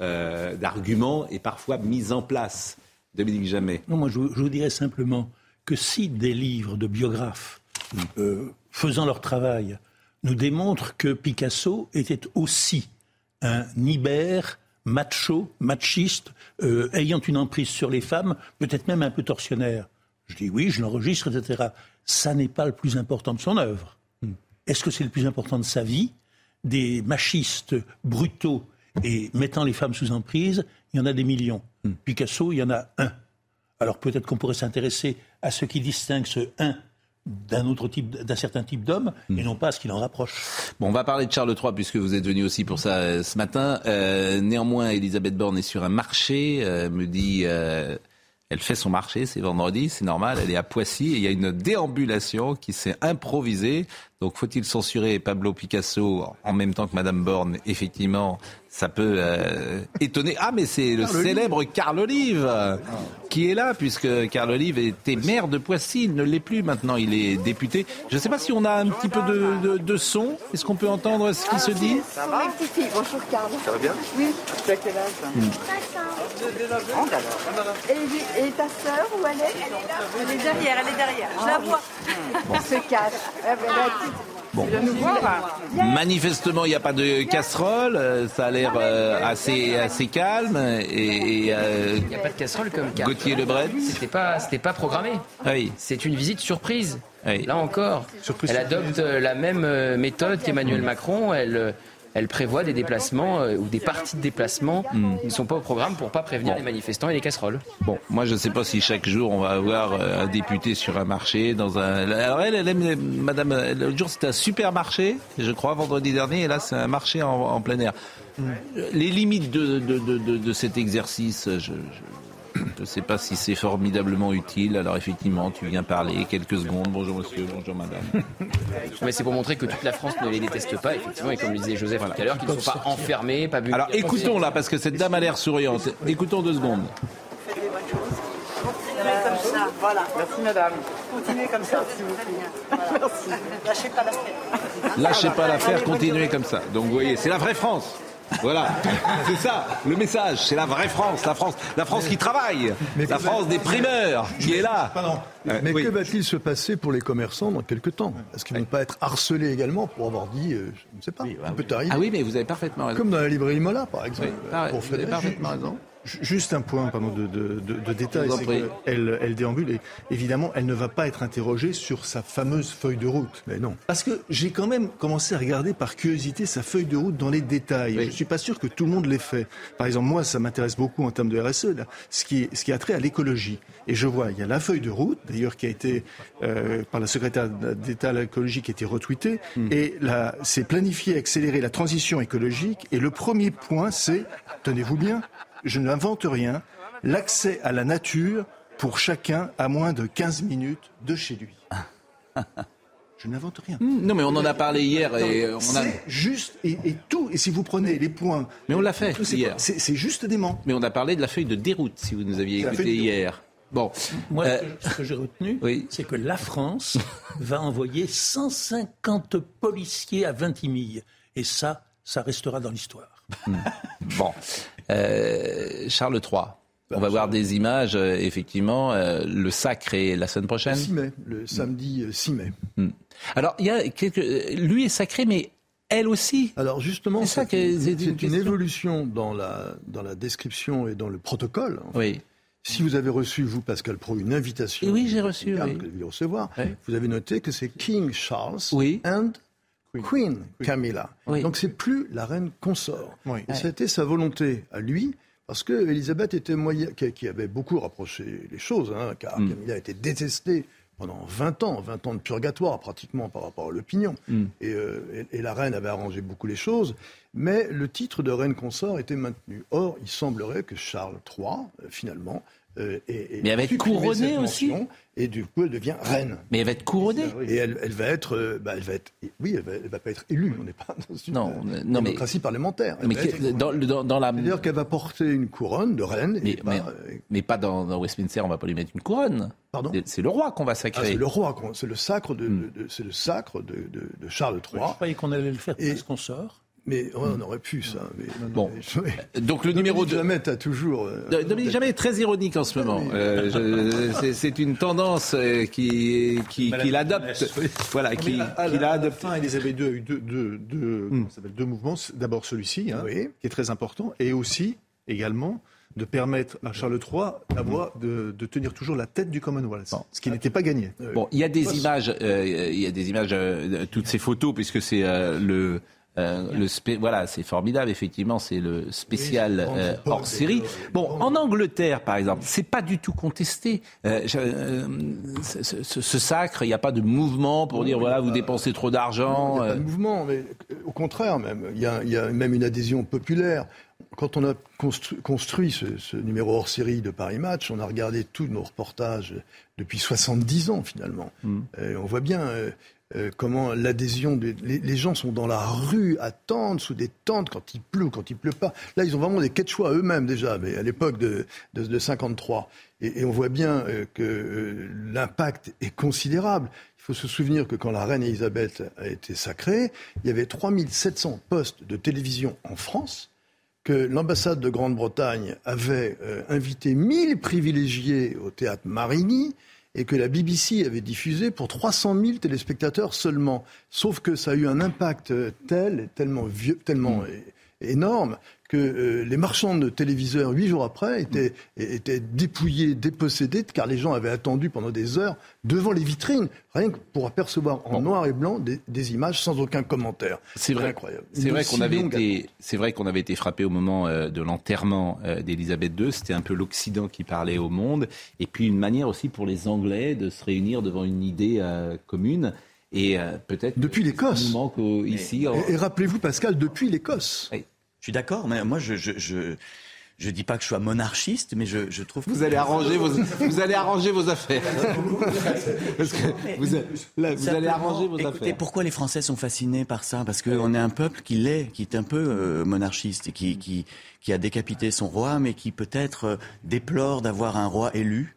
euh, d'argument est parfois mis en place. Dominique Jamais. Non, moi, je, vous- je vous dirais simplement que si des livres de biographes euh, faisant leur travail nous démontrent que Picasso était aussi un ibère macho, machiste, euh, ayant une emprise sur les femmes, peut-être même un peu tortionnaire. Je dis oui, je l'enregistre, etc. Ça n'est pas le plus important de son œuvre. Est-ce que c'est le plus important de sa vie? Des machistes brutaux et mettant les femmes sous emprise, il y en a des millions. Picasso, il y en a un. Alors peut-être qu'on pourrait s'intéresser à ce qui distingue ce un d'un autre type, d'un certain type d'homme, et non pas à ce qui l'en rapproche. Bon, on va parler de Charles III puisque vous êtes venu aussi pour ça euh, ce matin. Euh, néanmoins, Elisabeth Borne est sur un marché, euh, me dit. euh, elle fait son marché, c'est vendredi, c'est normal, elle est à Poissy et il y a une déambulation qui s'est improvisée. Donc faut-il censurer Pablo Picasso en même temps que Madame Borne? Effectivement, ça peut euh, étonner. Ah mais c'est le Carl Olive. célèbre Carl Olive qui est là puisque Carl Olive était maire de Poissy, il ne l'est plus maintenant, il est député. Je ne sais pas si on a un petit peu de, de- de son. Est-ce qu'on peut entendre ce qui se dit? Ça va Bonjour Carl. Ça va bien? Oui. Tu as quel âge? Hmm. et, et ta sœur, où elle est? Elle est là. Elle est derrière, elle est derrière. Je la vois. Elle se cache. Ben, là, Bon. Manifestement, il n'y a pas de casserole. euh, Ça a l'air euh, assez, assez calme. Et, et, euh, Il n'y a pas de casserole comme car- Gauthier Lebret. C'était pas, c'était pas programmé. Oui. C'est une visite surprise. Oui. Là encore, elle adopte euh, la même méthode qu'Emmanuel Macron. Elle, euh, elle prévoit des déplacements euh, ou des parties de déplacements qui ne sont pas au programme pour pas prévenir Bon. les manifestants et les casseroles. Bon, moi je ne sais pas si chaque jour on va avoir euh, un député sur un marché, dans un. Alors elle, elle aime, Madame, l'autre jour c'était un supermarché, je crois vendredi dernier, et là c'est un marché en, en plein air. Les limites de, de, de, de- de cet exercice, je. je ne sais pas si c'est formidablement utile. Alors effectivement, tu viens parler quelques secondes. Bonjour monsieur, bonjour madame. Mais c'est pour montrer que toute la France ne les déteste pas, effectivement, et comme le disait Joseph tout à l'heure, qu'ils ne sont pas enfermés, pas bu. Alors écoutons là, parce que cette dame a l'air souriante. Écoutons deux secondes. comme ça. Voilà. Merci madame. Continuez comme ça, s'il vous plaît. Merci. Lâchez pas l'affaire. Lâchez pas l'affaire, continuez comme ça. Donc vous voyez, c'est la vraie France. Voilà, c'est ça le message. C'est la vraie France, la France, la France qui travaille, la France des primeurs qui est là. Euh, Mais oui. que va-t-il se passer pour les commerçants dans quelques temps? Est-ce qu'ils ne vont pas être harcelés également pour avoir dit, euh, je ne sais pas, ça peut arriver? Ah oui, mais vous avez parfaitement raison. Comme dans la librairie Mola, par exemple. Oui, pour vous avez parfaitement raison. Juste un point pardon, de, de, de, de détail, c'est qu'elle elle déambule et évidemment elle ne va pas être interrogée sur sa fameuse feuille de route. Mais non. Parce que j'ai quand même commencé à regarder par curiosité sa feuille de route dans les détails. Je ne suis pas sûr que tout le monde l'ait fait. Par exemple, moi, ça m'intéresse beaucoup en termes de RSE, là, ce, qui, ce qui a trait à l'écologie. Et je vois, il y a la feuille de route, d'ailleurs, qui a été, euh, par la secrétaire d'État à l'écologie, qui a été retweetée. Et là, c'est planifier, accélérer la transition écologique. Et le premier point, c'est, tenez-vous bien, je n'invente rien, l'accès à la nature pour chacun à moins de 15 minutes de chez lui. Je n'invente rien. Non, mais on en a parlé hier et on a. C'est juste, et, et tout, et si vous prenez les points. Mais on l'a fait hier. C'est juste dément. Mais on a parlé de la feuille de déroute, si vous nous aviez écouté hier. Bon, Moi, Euh, ce que- ce que j'ai retenu, oui. c'est que la France va envoyer 150 policiers à Vintimille. Et ça, ça restera dans l'histoire. Bon, Euh, Charles III. On va voir des images, euh, effectivement. euh, le sacre est la semaine Le prochaine. 6 mai, le samedi euh, 6 mai. Hmm. Alors, il y a quelques... lui est sacré, mais elle aussi. Alors justement, C'est une évolution dans la, dans la description et dans le protocole. en fait. Oui. Si vous avez reçu, vous, Pascal Pro, une invitation, Oui, j'ai reçu, bien oui. que vous recevoir, Oui. vous avez noté que c'est King Charles Oui. and Queen, Camilla. Oui. Donc c'est plus la reine consort. Oui. Et c'était sa volonté à lui, Parce que Elisabeth était moyen, qui, avait beaucoup rapproché les choses, hein, car Mm. Camilla a été détestée pendant 20 ans, 20 ans de purgatoire pratiquement par rapport à l'opinion. Mm. Et, euh, et- et la reine avait arrangé beaucoup les choses, mais le titre de reine consort était maintenu. Or, il semblerait que Charles III, euh, finalement, euh, Mais elle va être couronnée aussi Et du coup, elle devient reine. Mais elle va être couronnée. Et elle, elle va être, euh, bah, elle va être, oui, elle va, elle va pas être élue. On n'est pas dans une Non, euh, non, mais- démocratie parlementaire. Elle Mais va que- être- dans, dans- dans la. C'est-à-dire qu'elle va porter une couronne de reine. Mais, et bah, mais pas dans, dans Westminster, on va pas lui mettre une couronne. Pardon? C'est le roi qu'on va ah, sacrer. c'est le roi, c'est le sacre de, Hmm. de- de- c'est le sacre de, de- de Charles III. Je croyais qu'on allait le faire Et- parce qu'on sort. Mais on aurait pu ça. Mais, Bon. mais- Donc le numéro 2. Jamais, t'as toujours. euh, Dominique Jamais est très ironique en ce moment. Euh, c'est- une tendance euh, qui, qui, qui l'adopte. Voilà, qui, à- qui fin, Elisabeth II a eu deux, deux- deux- s'appelle, deux mouvements. D'abord celui-ci, hein, qui est très important, et aussi, également, de permettre à Charles III d'avoir, de, de tenir toujours la tête du Commonwealth, ce qui n'était pas gagné. Bon, il y a des images, euh, il y a des images, euh, toutes ces photos, puisque c'est euh, le. Euh, le spé- voilà, c'est formidable, effectivement, c'est le spécial euh, hors série. Bon, en Angleterre, par exemple, c'est pas du tout contesté. Euh, ce, ce- ce sacre, il n'y a pas de mouvement pour dire voilà, vous dépensez trop Il n'y d'argent. a pas de mouvement, mais au contraire même. Il y, a, il y a même une adhésion populaire. Quand on a construit, ce, ce numéro hors série de Paris Match, on a regardé tous nos reportages depuis 70 ans finalement. Et on voit bien euh, euh, comment l'adhésion, des- les, gens sont dans la rue, attendent sous des tentes quand il pleut, quand il pleut pas. Là, ils ont vraiment des quechua eux-mêmes déjà, mais à l'époque de, de, de 53. Et, on voit bien euh, que euh, l'impact est considérable. Il faut se souvenir que quand la reine Elisabeth a été sacrée, il y avait 3700 postes de télévision en France, que l'ambassade de Grande-Bretagne avait invité 1000 privilégiés au théâtre Marigny et que la BBC avait diffusé pour 300 000 téléspectateurs seulement. Sauf que ça a eu un impact euh, tel, tellement, vieux, tellement é- énorme que euh, les marchands de téléviseurs, huit jours après, étaient, étaient dépouillés, dépossédés, car les gens avaient attendu pendant des heures devant les vitrines, rien que pour apercevoir en noir et blanc des, des images sans aucun commentaire. C'est vrai. incroyable. C'est vrai qu'on avait été, c'est vrai qu'on avait été frappé au moment euh, de l'enterrement euh, d'Élisabeth II. C'était un peu l'Occident qui parlait au monde, et puis une manière aussi pour les Anglais de se réunir devant une idée euh, commune. Et euh, peut-être depuis l'Écosse. ici. Et, et rappelez-vous, Pascal, depuis l'Écosse. Je suis d'accord, mais moi, je, je, je, je dis pas que je sois monarchiste, mais je, je trouve. Vous allez arranger vos, vous allez arranger vos affaires. Parce que vous, a- là, vous allez arranger vos Écoutez, affaires. pourquoi les Français sont fascinés par ça? Parce qu'on est un peuple qui l'est, qui est un peu euh, monarchiste et qui, qui, qui a décapité son roi, mais qui peut-être euh, déplore d'avoir un roi élu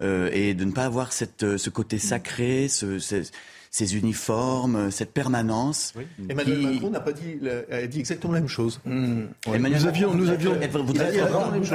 euh, et de ne pas avoir cette, euh, ce côté sacré, ce, ce- ces uniformes, cette permanence. Emmanuel qui- Macron n'a pas dit, a dit exactement la même chose. Emmanuel Nous Macron avions, nous avions à- vraiment la même chose.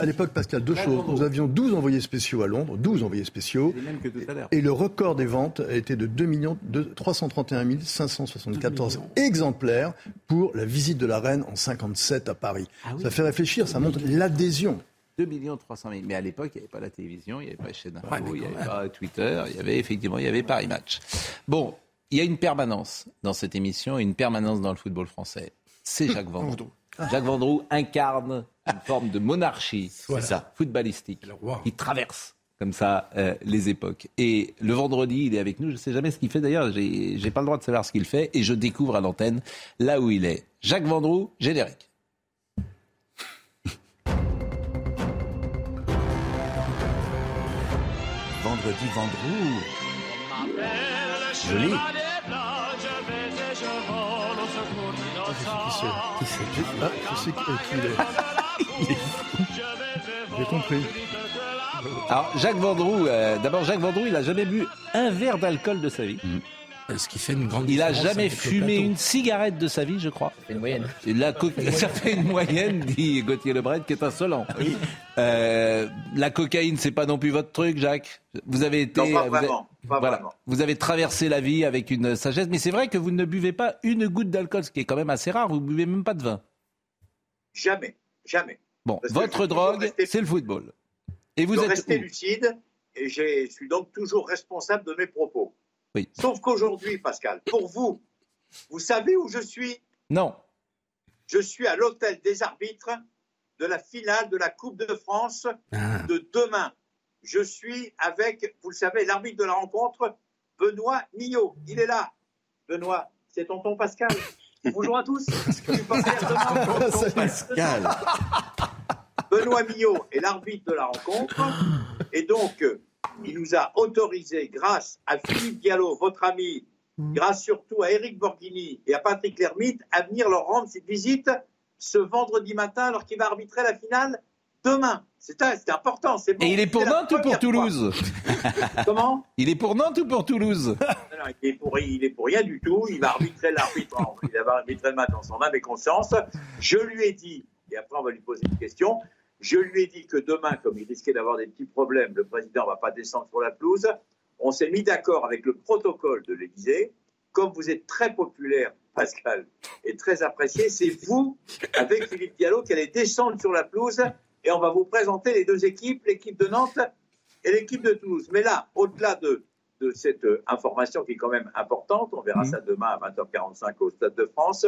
à l'époque, Pascal, deux choses. Nous avions 12 envoyés spéciaux à Londres, 12 envoyés spéciaux. Que tout à. Et le record des ventes a été de 2 millions, de 331 574 exemplaires pour la visite de la reine en 57 à Paris. Ah oui. Ça fait réfléchir, ça montre l'adhésion. 2 millions 300 000. Mais à l'époque, il n'y avait pas la télévision, il n'y avait pas chaîne info, Ouais, il n'y avait pas Twitter, il y avait effectivement, il y avait Paris Match. Bon, il y a une permanence dans cette émission une permanence dans le football français. C'est Jacques Vendroux. Jacques Vendroux incarne une forme de monarchie Voilà. ça, footballistique qui traverse comme ça euh, les époques. Et le vendredi, il est avec nous. Je ne sais jamais ce qu'il fait d'ailleurs. J'ai pas le droit de savoir ce qu'il fait et je découvre à l'antenne là où il est. Jacques Vendroux, générique. Vendredi, Vendroux. Joli. Qui c'est Ah, je sais qui qui il est. J'ai compris. Alors, Jacques Vendroux, euh, d'abord, Jacques Vendroux, il n'a jamais bu un verre d'alcool de sa vie. Ce qui fait une grande Il n'a différence jamais fumé une cigarette de sa vie, je crois. Une moyenne. La co- ça fait une moyenne, dit Gauthier Lebret, qui est insolent. Euh, la cocaïne, c'est pas non plus votre truc, Jacques. Vous avez été, Non, pas vous avez- vraiment, pas voilà. vraiment. vous avez traversé la vie avec une sagesse, mais c'est vrai que vous ne buvez pas une goutte d'alcool, ce qui est quand même assez rare. Vous buvez même pas de vin. Jamais, jamais. Bon, Parce votre drogue, resté- c'est le football. Et vous êtes rester où lucide et je suis donc toujours responsable de mes propos. Oui. Sauf qu'aujourd'hui, Pascal, pour vous, vous savez où je suis? Non. Je suis à l'hôtel des arbitres de la finale de la Coupe de France de demain. Je suis avec, vous le savez, l'arbitre de la rencontre, Benoît Millot. Il est là. Benoît, c'est tonton Pascal? Bonjour à tous? Tonton Pascal. Benoît Millot est l'arbitre de la rencontre. Et donc, il nous a autorisé, grâce à Philippe Diallo, votre ami, grâce surtout à Eric Borghini et à Patrick Lermite, à venir leur rendre cette visite ce vendredi matin alors qu'il va arbitrer la finale demain. C'est important. c'est bon. Et il est pour Nantes ou pour Toulouse? Comment? Il est pour Nantes ou pour Toulouse? Non, non, il, est pour, il est pour rien du tout. Il va arbitrer l'arbitre. Il va arbitrer le match dans son âme et conscience. Je lui ai dit, et après on va lui poser une question, je lui ai dit que demain, comme il risquait d'avoir des petits problèmes, le président ne va pas descendre sur la pelouse. On s'est mis d'accord avec le protocole de l'Élysée. Comme vous êtes très populaire, Pascal, et très apprécié, c'est vous, avec Philippe Diallo, qui allez descendre sur la pelouse et on va vous présenter les deux équipes, l'équipe de Nantes et l'équipe de Toulouse. Mais là, au-delà de, de cette euh, information qui est quand même importante, on verra ça demain à 20h45 au Stade de France,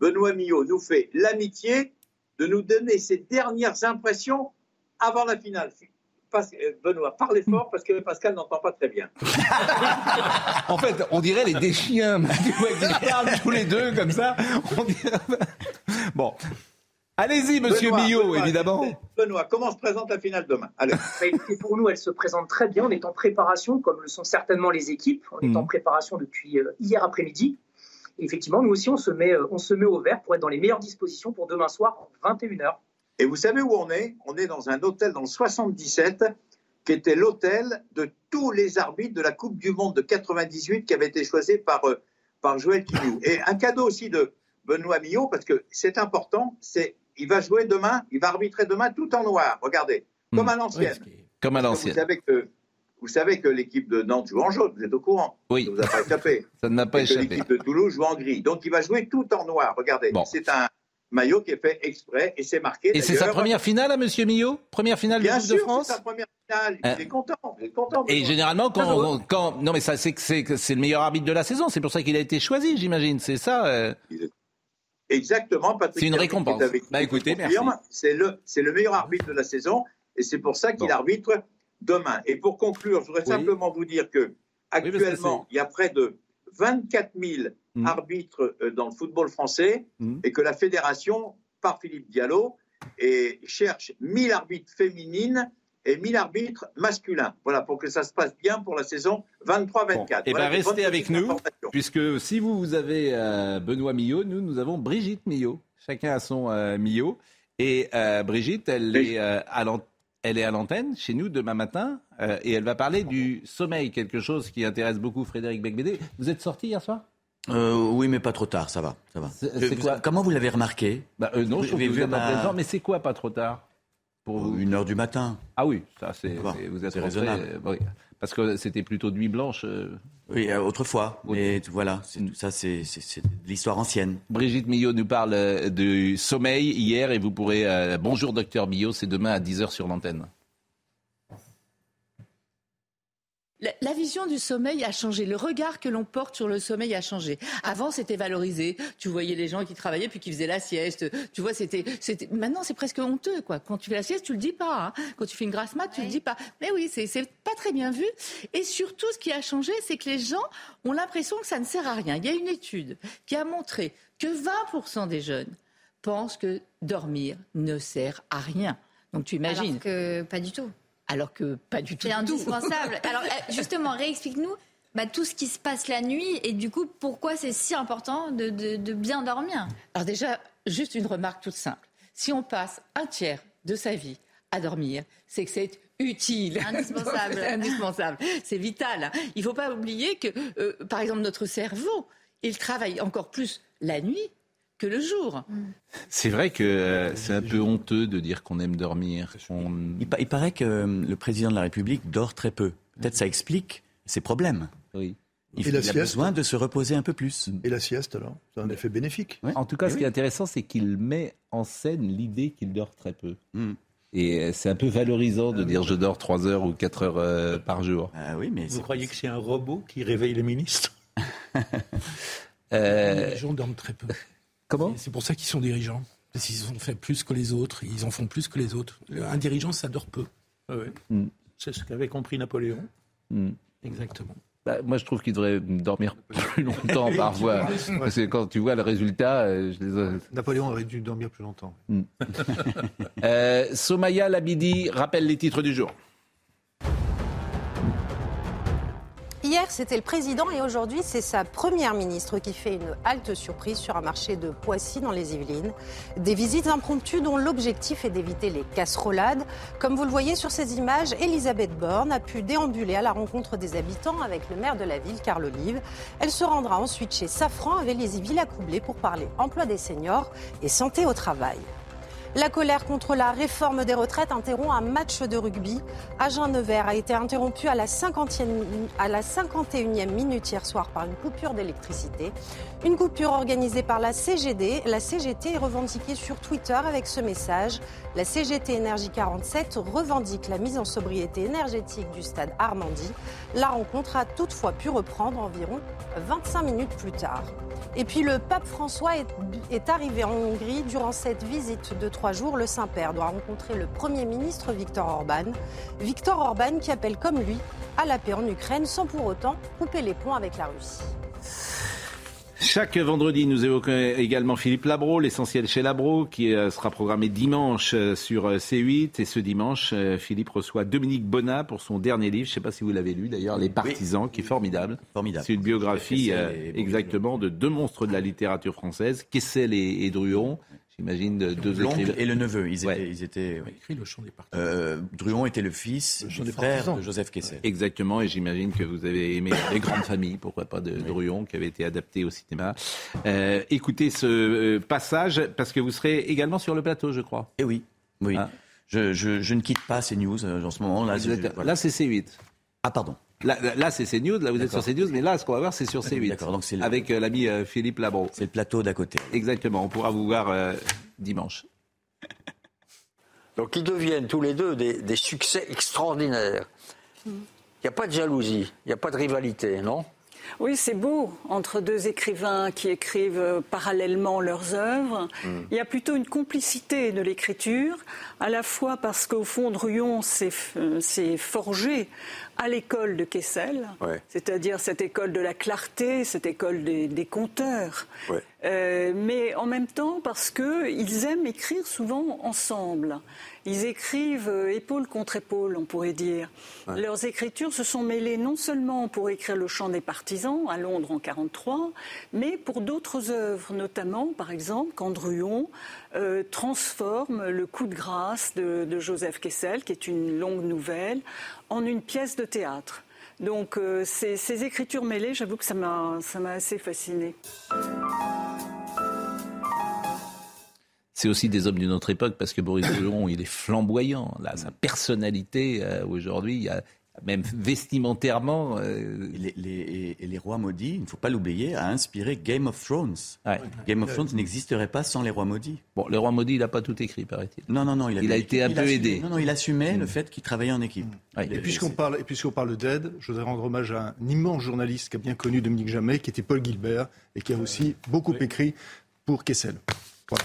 Benoît Millot nous fait l'amitié de nous donner ses dernières impressions avant la finale. Euh, Benoît, parlez fort parce que Pascal n'entend pas très bien. En fait, on dirait les déchiens. Qu'ils parlent tous les deux comme ça. On dirait- Bon. Allez-y, monsieur Benoît, Millot, Benoît, évidemment. Benoît, comment se présente la finale demain? Allez. Bah, pour nous, elle se présente très bien. On est en préparation, comme le sont certainement les équipes. On est en préparation depuis euh, hier après-midi. Et effectivement, nous aussi, on se, met, euh, on se met au vert pour être dans les meilleures dispositions pour demain soir, 21h. Et vous savez où on est? On est dans un hôtel dans le 77 qui était l'hôtel de tous les arbitres de la Coupe du Monde de 98 qui avait été choisi par, euh, par Joël Quignou. Et un cadeau aussi de Benoît Millot, parce que c'est important, c'est il va jouer demain, il va arbitrer demain tout en noir. Regardez, comme à l'ancienne. Comme à Vous l'ancienne. savez que, vous savez que l'équipe de Nantes joue en jaune, vous êtes au courant Oui. Ça vous a pas échappé. Ça ne m'a pas Et échappé. L'équipe de Toulouse joue en gris. Donc il va jouer tout en noir. Regardez, c'est un maillot qui est fait exprès et c'est marqué. Et c'est sa première finale à monsieur Millot? Première finale de Bien de sûr, France c'est sa première finale. Euh. Il est content. Il est content. Et généralement, quand, Bravo. on- quand non mais ça c'est que c'est c'est le meilleur arbitre de la saison. C'est pour ça qu'il a été choisi, j'imagine. C'est ça. euh. Exactement, Patrick. C'est une récompense. avec Bah, écoutez, confirme. merci. C'est le, c'est le meilleur arbitre de la saison et c'est pour ça qu'il arbitre demain. Et pour conclure, je voudrais Oui. simplement vous dire que actuellement, il y a près de 24 000 Mm. arbitres euh, dans le football français et que la fédération, par Philippe Diallo, et cherche 1000 arbitres féminines et 1000 arbitres masculins. Voilà, pour que ça se passe bien pour la saison 23-24. Et Voilà bien des bonnes restez avec nous, puisque si vous, vous avez euh, Benoît Millot, nous, nous avons Brigitte Millot. Chacun a son euh, Millot. Et euh, Brigitte, elle est, à l'an- elle est à l'antenne chez nous demain matin euh, et elle va parler du sommeil, quelque chose qui intéresse beaucoup Frédéric Becbédé. Vous êtes sorti hier soir? Euh, oui, mais pas trop tard, ça va. Ça va. Je- quoi? Comment vous l'avez remarqué? Bah, euh, Non, je trouve que vous êtes ma- en présent, mais c'est quoi pas trop tard pour vous? Une heure du matin. Ah oui, ça c'est Bon, vous êtes rentré, raisonnable. euh. Parce que c'était plutôt nuit blanche. euh. Oui, euh, autrefois. Mais voilà, ça, c'est l'histoire ancienne. Brigitte Millot nous parle euh, du sommeil hier et vous pourrez. euh, bonjour docteur Millot, c'est demain à 10h sur l'antenne. La, vision du sommeil a changé. Le regard que l'on porte sur le sommeil a changé. Avant, c'était valorisé. Tu voyais les gens qui travaillaient puis qui faisaient la sieste. Tu vois, c'était, c'était. Maintenant, c'est presque honteux, quoi. Quand tu fais la sieste, tu le dis pas. hein. Quand tu fais une grasse mat, tu le dis pas. Mais oui, c'est, c'est pas très bien vu. Et surtout, ce qui a changé, c'est que les gens ont l'impression que ça ne sert à rien. Il y a une étude qui a montré que 20% des jeunes pensent que dormir ne sert à rien. Donc tu imagines. Alors que pas du tout. Alors que pas du tout. C'est indispensable. Alors euh, justement, réexplique-nous bah, tout ce qui se passe la nuit et du coup pourquoi c'est si important de, de- de bien dormir? Alors déjà, juste une remarque toute simple. Si on passe un tiers de sa vie à dormir, c'est que c'est utile. Indispensable. C'est indispensable. C'est vital. Il ne faut pas oublier que, euh, par exemple, notre cerveau, il travaille encore plus la nuit que le jour. C'est vrai que euh, c'est un peu honteux de dire qu'on aime dormir. On- Il, pa- il paraît que euh, le président de la République dort très peu. Peut-être ça explique ses problèmes. Oui. Il, Et la il a besoin de se reposer un peu plus. Et la sieste, alors? C'est un effet bénéfique. En tout cas, Eh ce oui. qui est intéressant, c'est qu'il met en scène l'idée qu'il dort très peu. Et euh, c'est un peu valorisant de dire je dors 3 heures ou 4 heures euh, par jour. Ah oui, mais Vous croyez que c'est un robot qui réveille les ministres? Euh, Les gens dorment très peu. Comment C'est pour ça qu'ils sont dirigeants. Parce qu'ils ont fait plus que les autres, ils en font plus que les autres. Un dirigeant, ça dort peu. Mm. C'est ce qu'avait compris Napoléon. Mm. Exactement. Bah, moi, je trouve qu'il devrait dormir plus longtemps parfois. Parce que quand tu vois le résultat. euh, je les- Napoléon aurait dû dormir plus longtemps. Euh, Somaya Labidi rappelle les titres du jour. Hier, c'était le président et aujourd'hui, c'est sa première ministre qui fait une halte surprise sur un marché de Poissy dans les Yvelines. Des visites impromptues dont l'objectif est d'éviter les casserolades. Comme vous le voyez sur ces images, Elisabeth Borne a pu déambuler à la rencontre des habitants avec le maire de la ville, Carl Olive. Elle se rendra ensuite chez Safran avec les Villa Coublé pour parler emploi des seniors et santé au travail. La colère contre la réforme des retraites interrompt un match de rugby. Agen Nevers a été interrompu à la, 50e, à la 51e minute hier soir par une coupure d'électricité. Une coupure organisée par la CGD. La CGT est revendiquée sur Twitter avec ce message. La CGT Énergie 47 revendique la mise en sobriété énergétique du stade Armandie. La rencontre a toutefois pu reprendre environ 25 minutes plus tard. Et puis le pape François est, est arrivé en Hongrie durant cette visite de trois jours. Le Saint-Père doit rencontrer le Premier ministre Viktor Orban. Viktor Orban qui appelle comme lui à la paix en Ukraine sans pour autant couper les ponts avec la Russie. Chaque vendredi, nous évoquons également Philippe Labro, l'essentiel chez Labro, qui euh, sera programmé dimanche euh, sur euh, C8. Et ce dimanche, Philippe reçoit Dominique Bonnat pour son dernier livre. Je ne sais pas si vous l'avez lu d'ailleurs, Les Partisans, qui est formidable. Formidable. C'est une biographie euh, exactement de deux monstres de la littérature française, Kessel et, et Druon. J'imagine de deux L'oncle écrivains. et le neveu, ils étaient. Ils étaient oui. écrit le chant des partisans. Euh, Druon était le fils du frère de Joseph Kessel. Exactement, et j'imagine que vous avez aimé Les Grandes Familles, pourquoi pas, de Druon, qui avait été adapté au cinéma. Euh, écoutez ce euh, passage, parce que vous serez également sur le plateau, je crois. Eh oui, oui. Ah. Je, je- je ne quitte pas ces news euh, en ce moment. Là, Vous je- êtes- voilà. Là, c'est C8. Ah, pardon. Là, là, c'est CNews, là vous êtes sur. CNews, mais là, ce qu'on va voir, c'est sur C8. D'accord, donc c'est le- Avec euh, l'ami euh, Philippe Labro. C'est le plateau d'à côté. Exactement, on pourra vous voir euh, dimanche. Donc ils deviennent tous les deux des, des succès extraordinaires. Il n'y a pas de jalousie, il n'y a pas de rivalité, non? Oui, c'est beau, entre deux écrivains qui écrivent parallèlement leurs œuvres. Mm. Il y a plutôt une complicité de l'écriture, à la fois parce qu'au fond, Druon s'est forgé à l'école de Kessel, Ouais. c'est-à-dire cette école de la clarté, cette école des, des conteurs. Ouais. Euh, mais en même temps parce qu'ils aiment écrire souvent ensemble. Ils écrivent euh, épaule contre épaule, on pourrait dire. Ouais. Leurs écritures se sont mêlées non seulement pour écrire Le chant des partisans à Londres en 43, mais pour d'autres œuvres, notamment, par exemple, quand Druon euh, transforme Le coup de grâce de, Joseph Kessel, qui est une longue nouvelle, en une pièce de théâtre. Donc euh, ces, écritures mêlées, j'avoue que ça m'a assez fascinée. C'est aussi des hommes d'une autre époque, parce que Boris Druon, il est flamboyant. Là, sa personnalité, euh, aujourd'hui, même vestimentairement. euh, Et les, les- et les rois maudits, il ne faut pas l'oublier, a inspiré Game of Thrones. Game of Thrones n'existerait pas sans les rois maudits. Bon, le roi maudit, il n'a pas tout écrit, paraît-il. Non, non, non. Il, Il a été un il peu aidé. Non, non, il assumait Mm. le fait qu'il travaillait en équipe. Ouais. Et puisqu'on parle, et puisqu'on parle d'aide, je voudrais rendre hommage à un immense journaliste qui a bien connu Dominique Jamais, qui était Paul Gilbert, et qui a aussi beaucoup écrit pour Kessel. Voilà.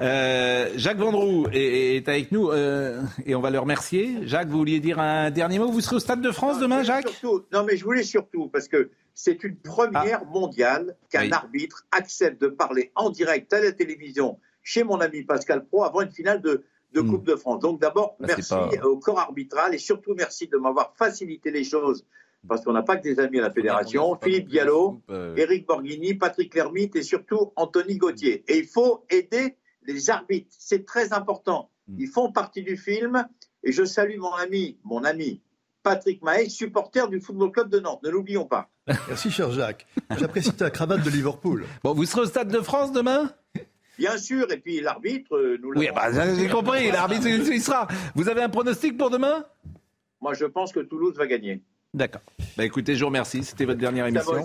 Euh, Jacques Vendroux est, est avec nous euh, et on va le remercier. Jacques, vous vouliez dire un dernier mot? Vous serez au Stade de France demain, Jacques? Surtout- non, mais je voulais surtout, parce que c'est une première mondiale qu'un Ah. Oui. arbitre accepte de parler en direct à la télévision chez mon ami Pascal Pro avant une finale de, de Coupe de France. Donc d'abord, Bah, merci pas- au corps arbitral et surtout merci de m'avoir facilité les choses. Parce qu'on n'a pas que des amis à la fédération. Philippe Diallo, euh, Éric Borghini, Patrick Lermite et surtout Anthony Gauthier. Et il faut aider les arbitres. C'est très important. Ils font partie du film. Et je salue mon ami, mon ami Patrick Mahé, supporter du Football Club de Nantes. Ne l'oublions pas. Merci, cher Jacques. J'apprécie ta cravate de Liverpool. Bon, vous serez au Stade de France demain? Bien sûr. Et puis l'arbitre, euh, nous Oui, l'avons- bah, j'ai compris, l'arbitre, il sera. Vous avez un pronostic pour demain? Moi, je pense que Toulouse va gagner. D'accord. Bah, écoutez, je vous remercie. C'était votre dernière émission.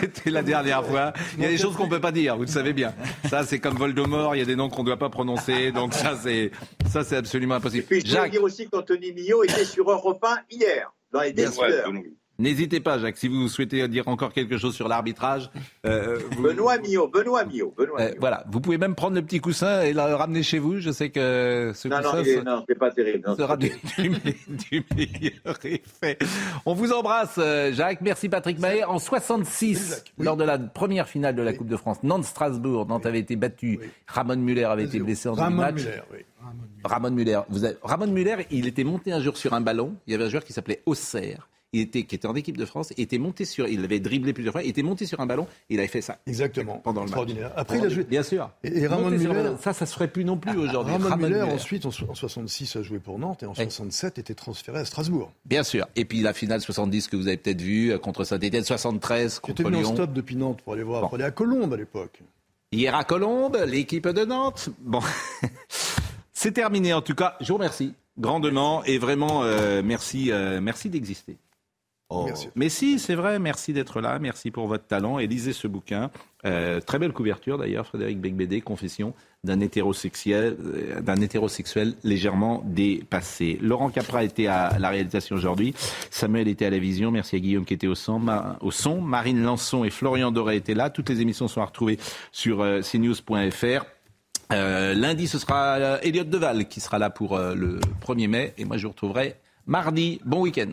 C'était la dernière fois. Il y a des choses qu'on peut pas dire, vous le savez bien. Ça, c'est comme Voldemort, il y a des noms qu'on ne doit pas prononcer. Donc ça, c'est ça, c'est absolument impossible. Puis je Jacques, dire aussi qu'Anthony Millot était sur Europe 1 hier, dans les Bien sûr. décideurs. N'hésitez pas, Jacques, si vous souhaitez dire encore quelque chose sur l'arbitrage. Euh, Benoît Millot, Benoît Millot, Benoît euh, voilà, vous pouvez même prendre le petit coussin et le ramener chez vous. Je sais que ce non, coussin non, c'est pas terrible. Non, sera du, du, meilleur effet. On vous embrasse, euh, Jacques. Merci, Patrick Mahé. En 66, lors de la première finale de la Coupe de France, Nantes-Strasbourg, Nantes avait été battu. Ramon Muller avait été blessé en début match. Muller, oui. Ramon Muller. Vous avez... Ramon Muller, il était monté un jour sur un ballon. Il y avait un joueur qui s'appelait Auxerre il était, qui était en équipe de France, était monté sur, il avait dribblé plusieurs fois, il était monté sur un ballon, et il avait fait ça. Exactement. Pendant le match. Après, il a joué. Bien sûr. Et, Ramon Muller. Ça, ça se ferait plus non plus aujourd'hui. Ramon, Muller, ensuite, en, 66, a joué pour Nantes, et en 67, était transféré à Strasbourg. Bien sûr. Et puis la finale 70 que vous avez peut-être vue, euh, contre Saint-Etienne, 73 contre Lyon. J'étais en stop depuis Nantes pour aller voir, pour aller à Colombes à l'époque. Hier à Colombes, l'équipe de Nantes. Bon. C'est terminé en tout cas. Je vous remercie grandement et vraiment euh, merci, euh, merci d'exister. Oh. Mais si, c'est vrai, merci d'être là, merci pour votre talent et lisez ce bouquin. Euh, très belle couverture d'ailleurs, Frédéric Becbédé, Confession d'un hétérosexuel, euh, d'un hétérosexuel légèrement dépassé. Laurent Capra était à la réalisation aujourd'hui, Samuel était à la vision, merci à Guillaume qui était au son, au son. Marine Lançon et Florian Doré étaient là. Toutes les émissions sont à retrouver sur euh, cnews.fr. lundi, ce sera Elliot Deval qui sera là pour le 1er mai et moi je vous retrouverai mardi. Bon week-end.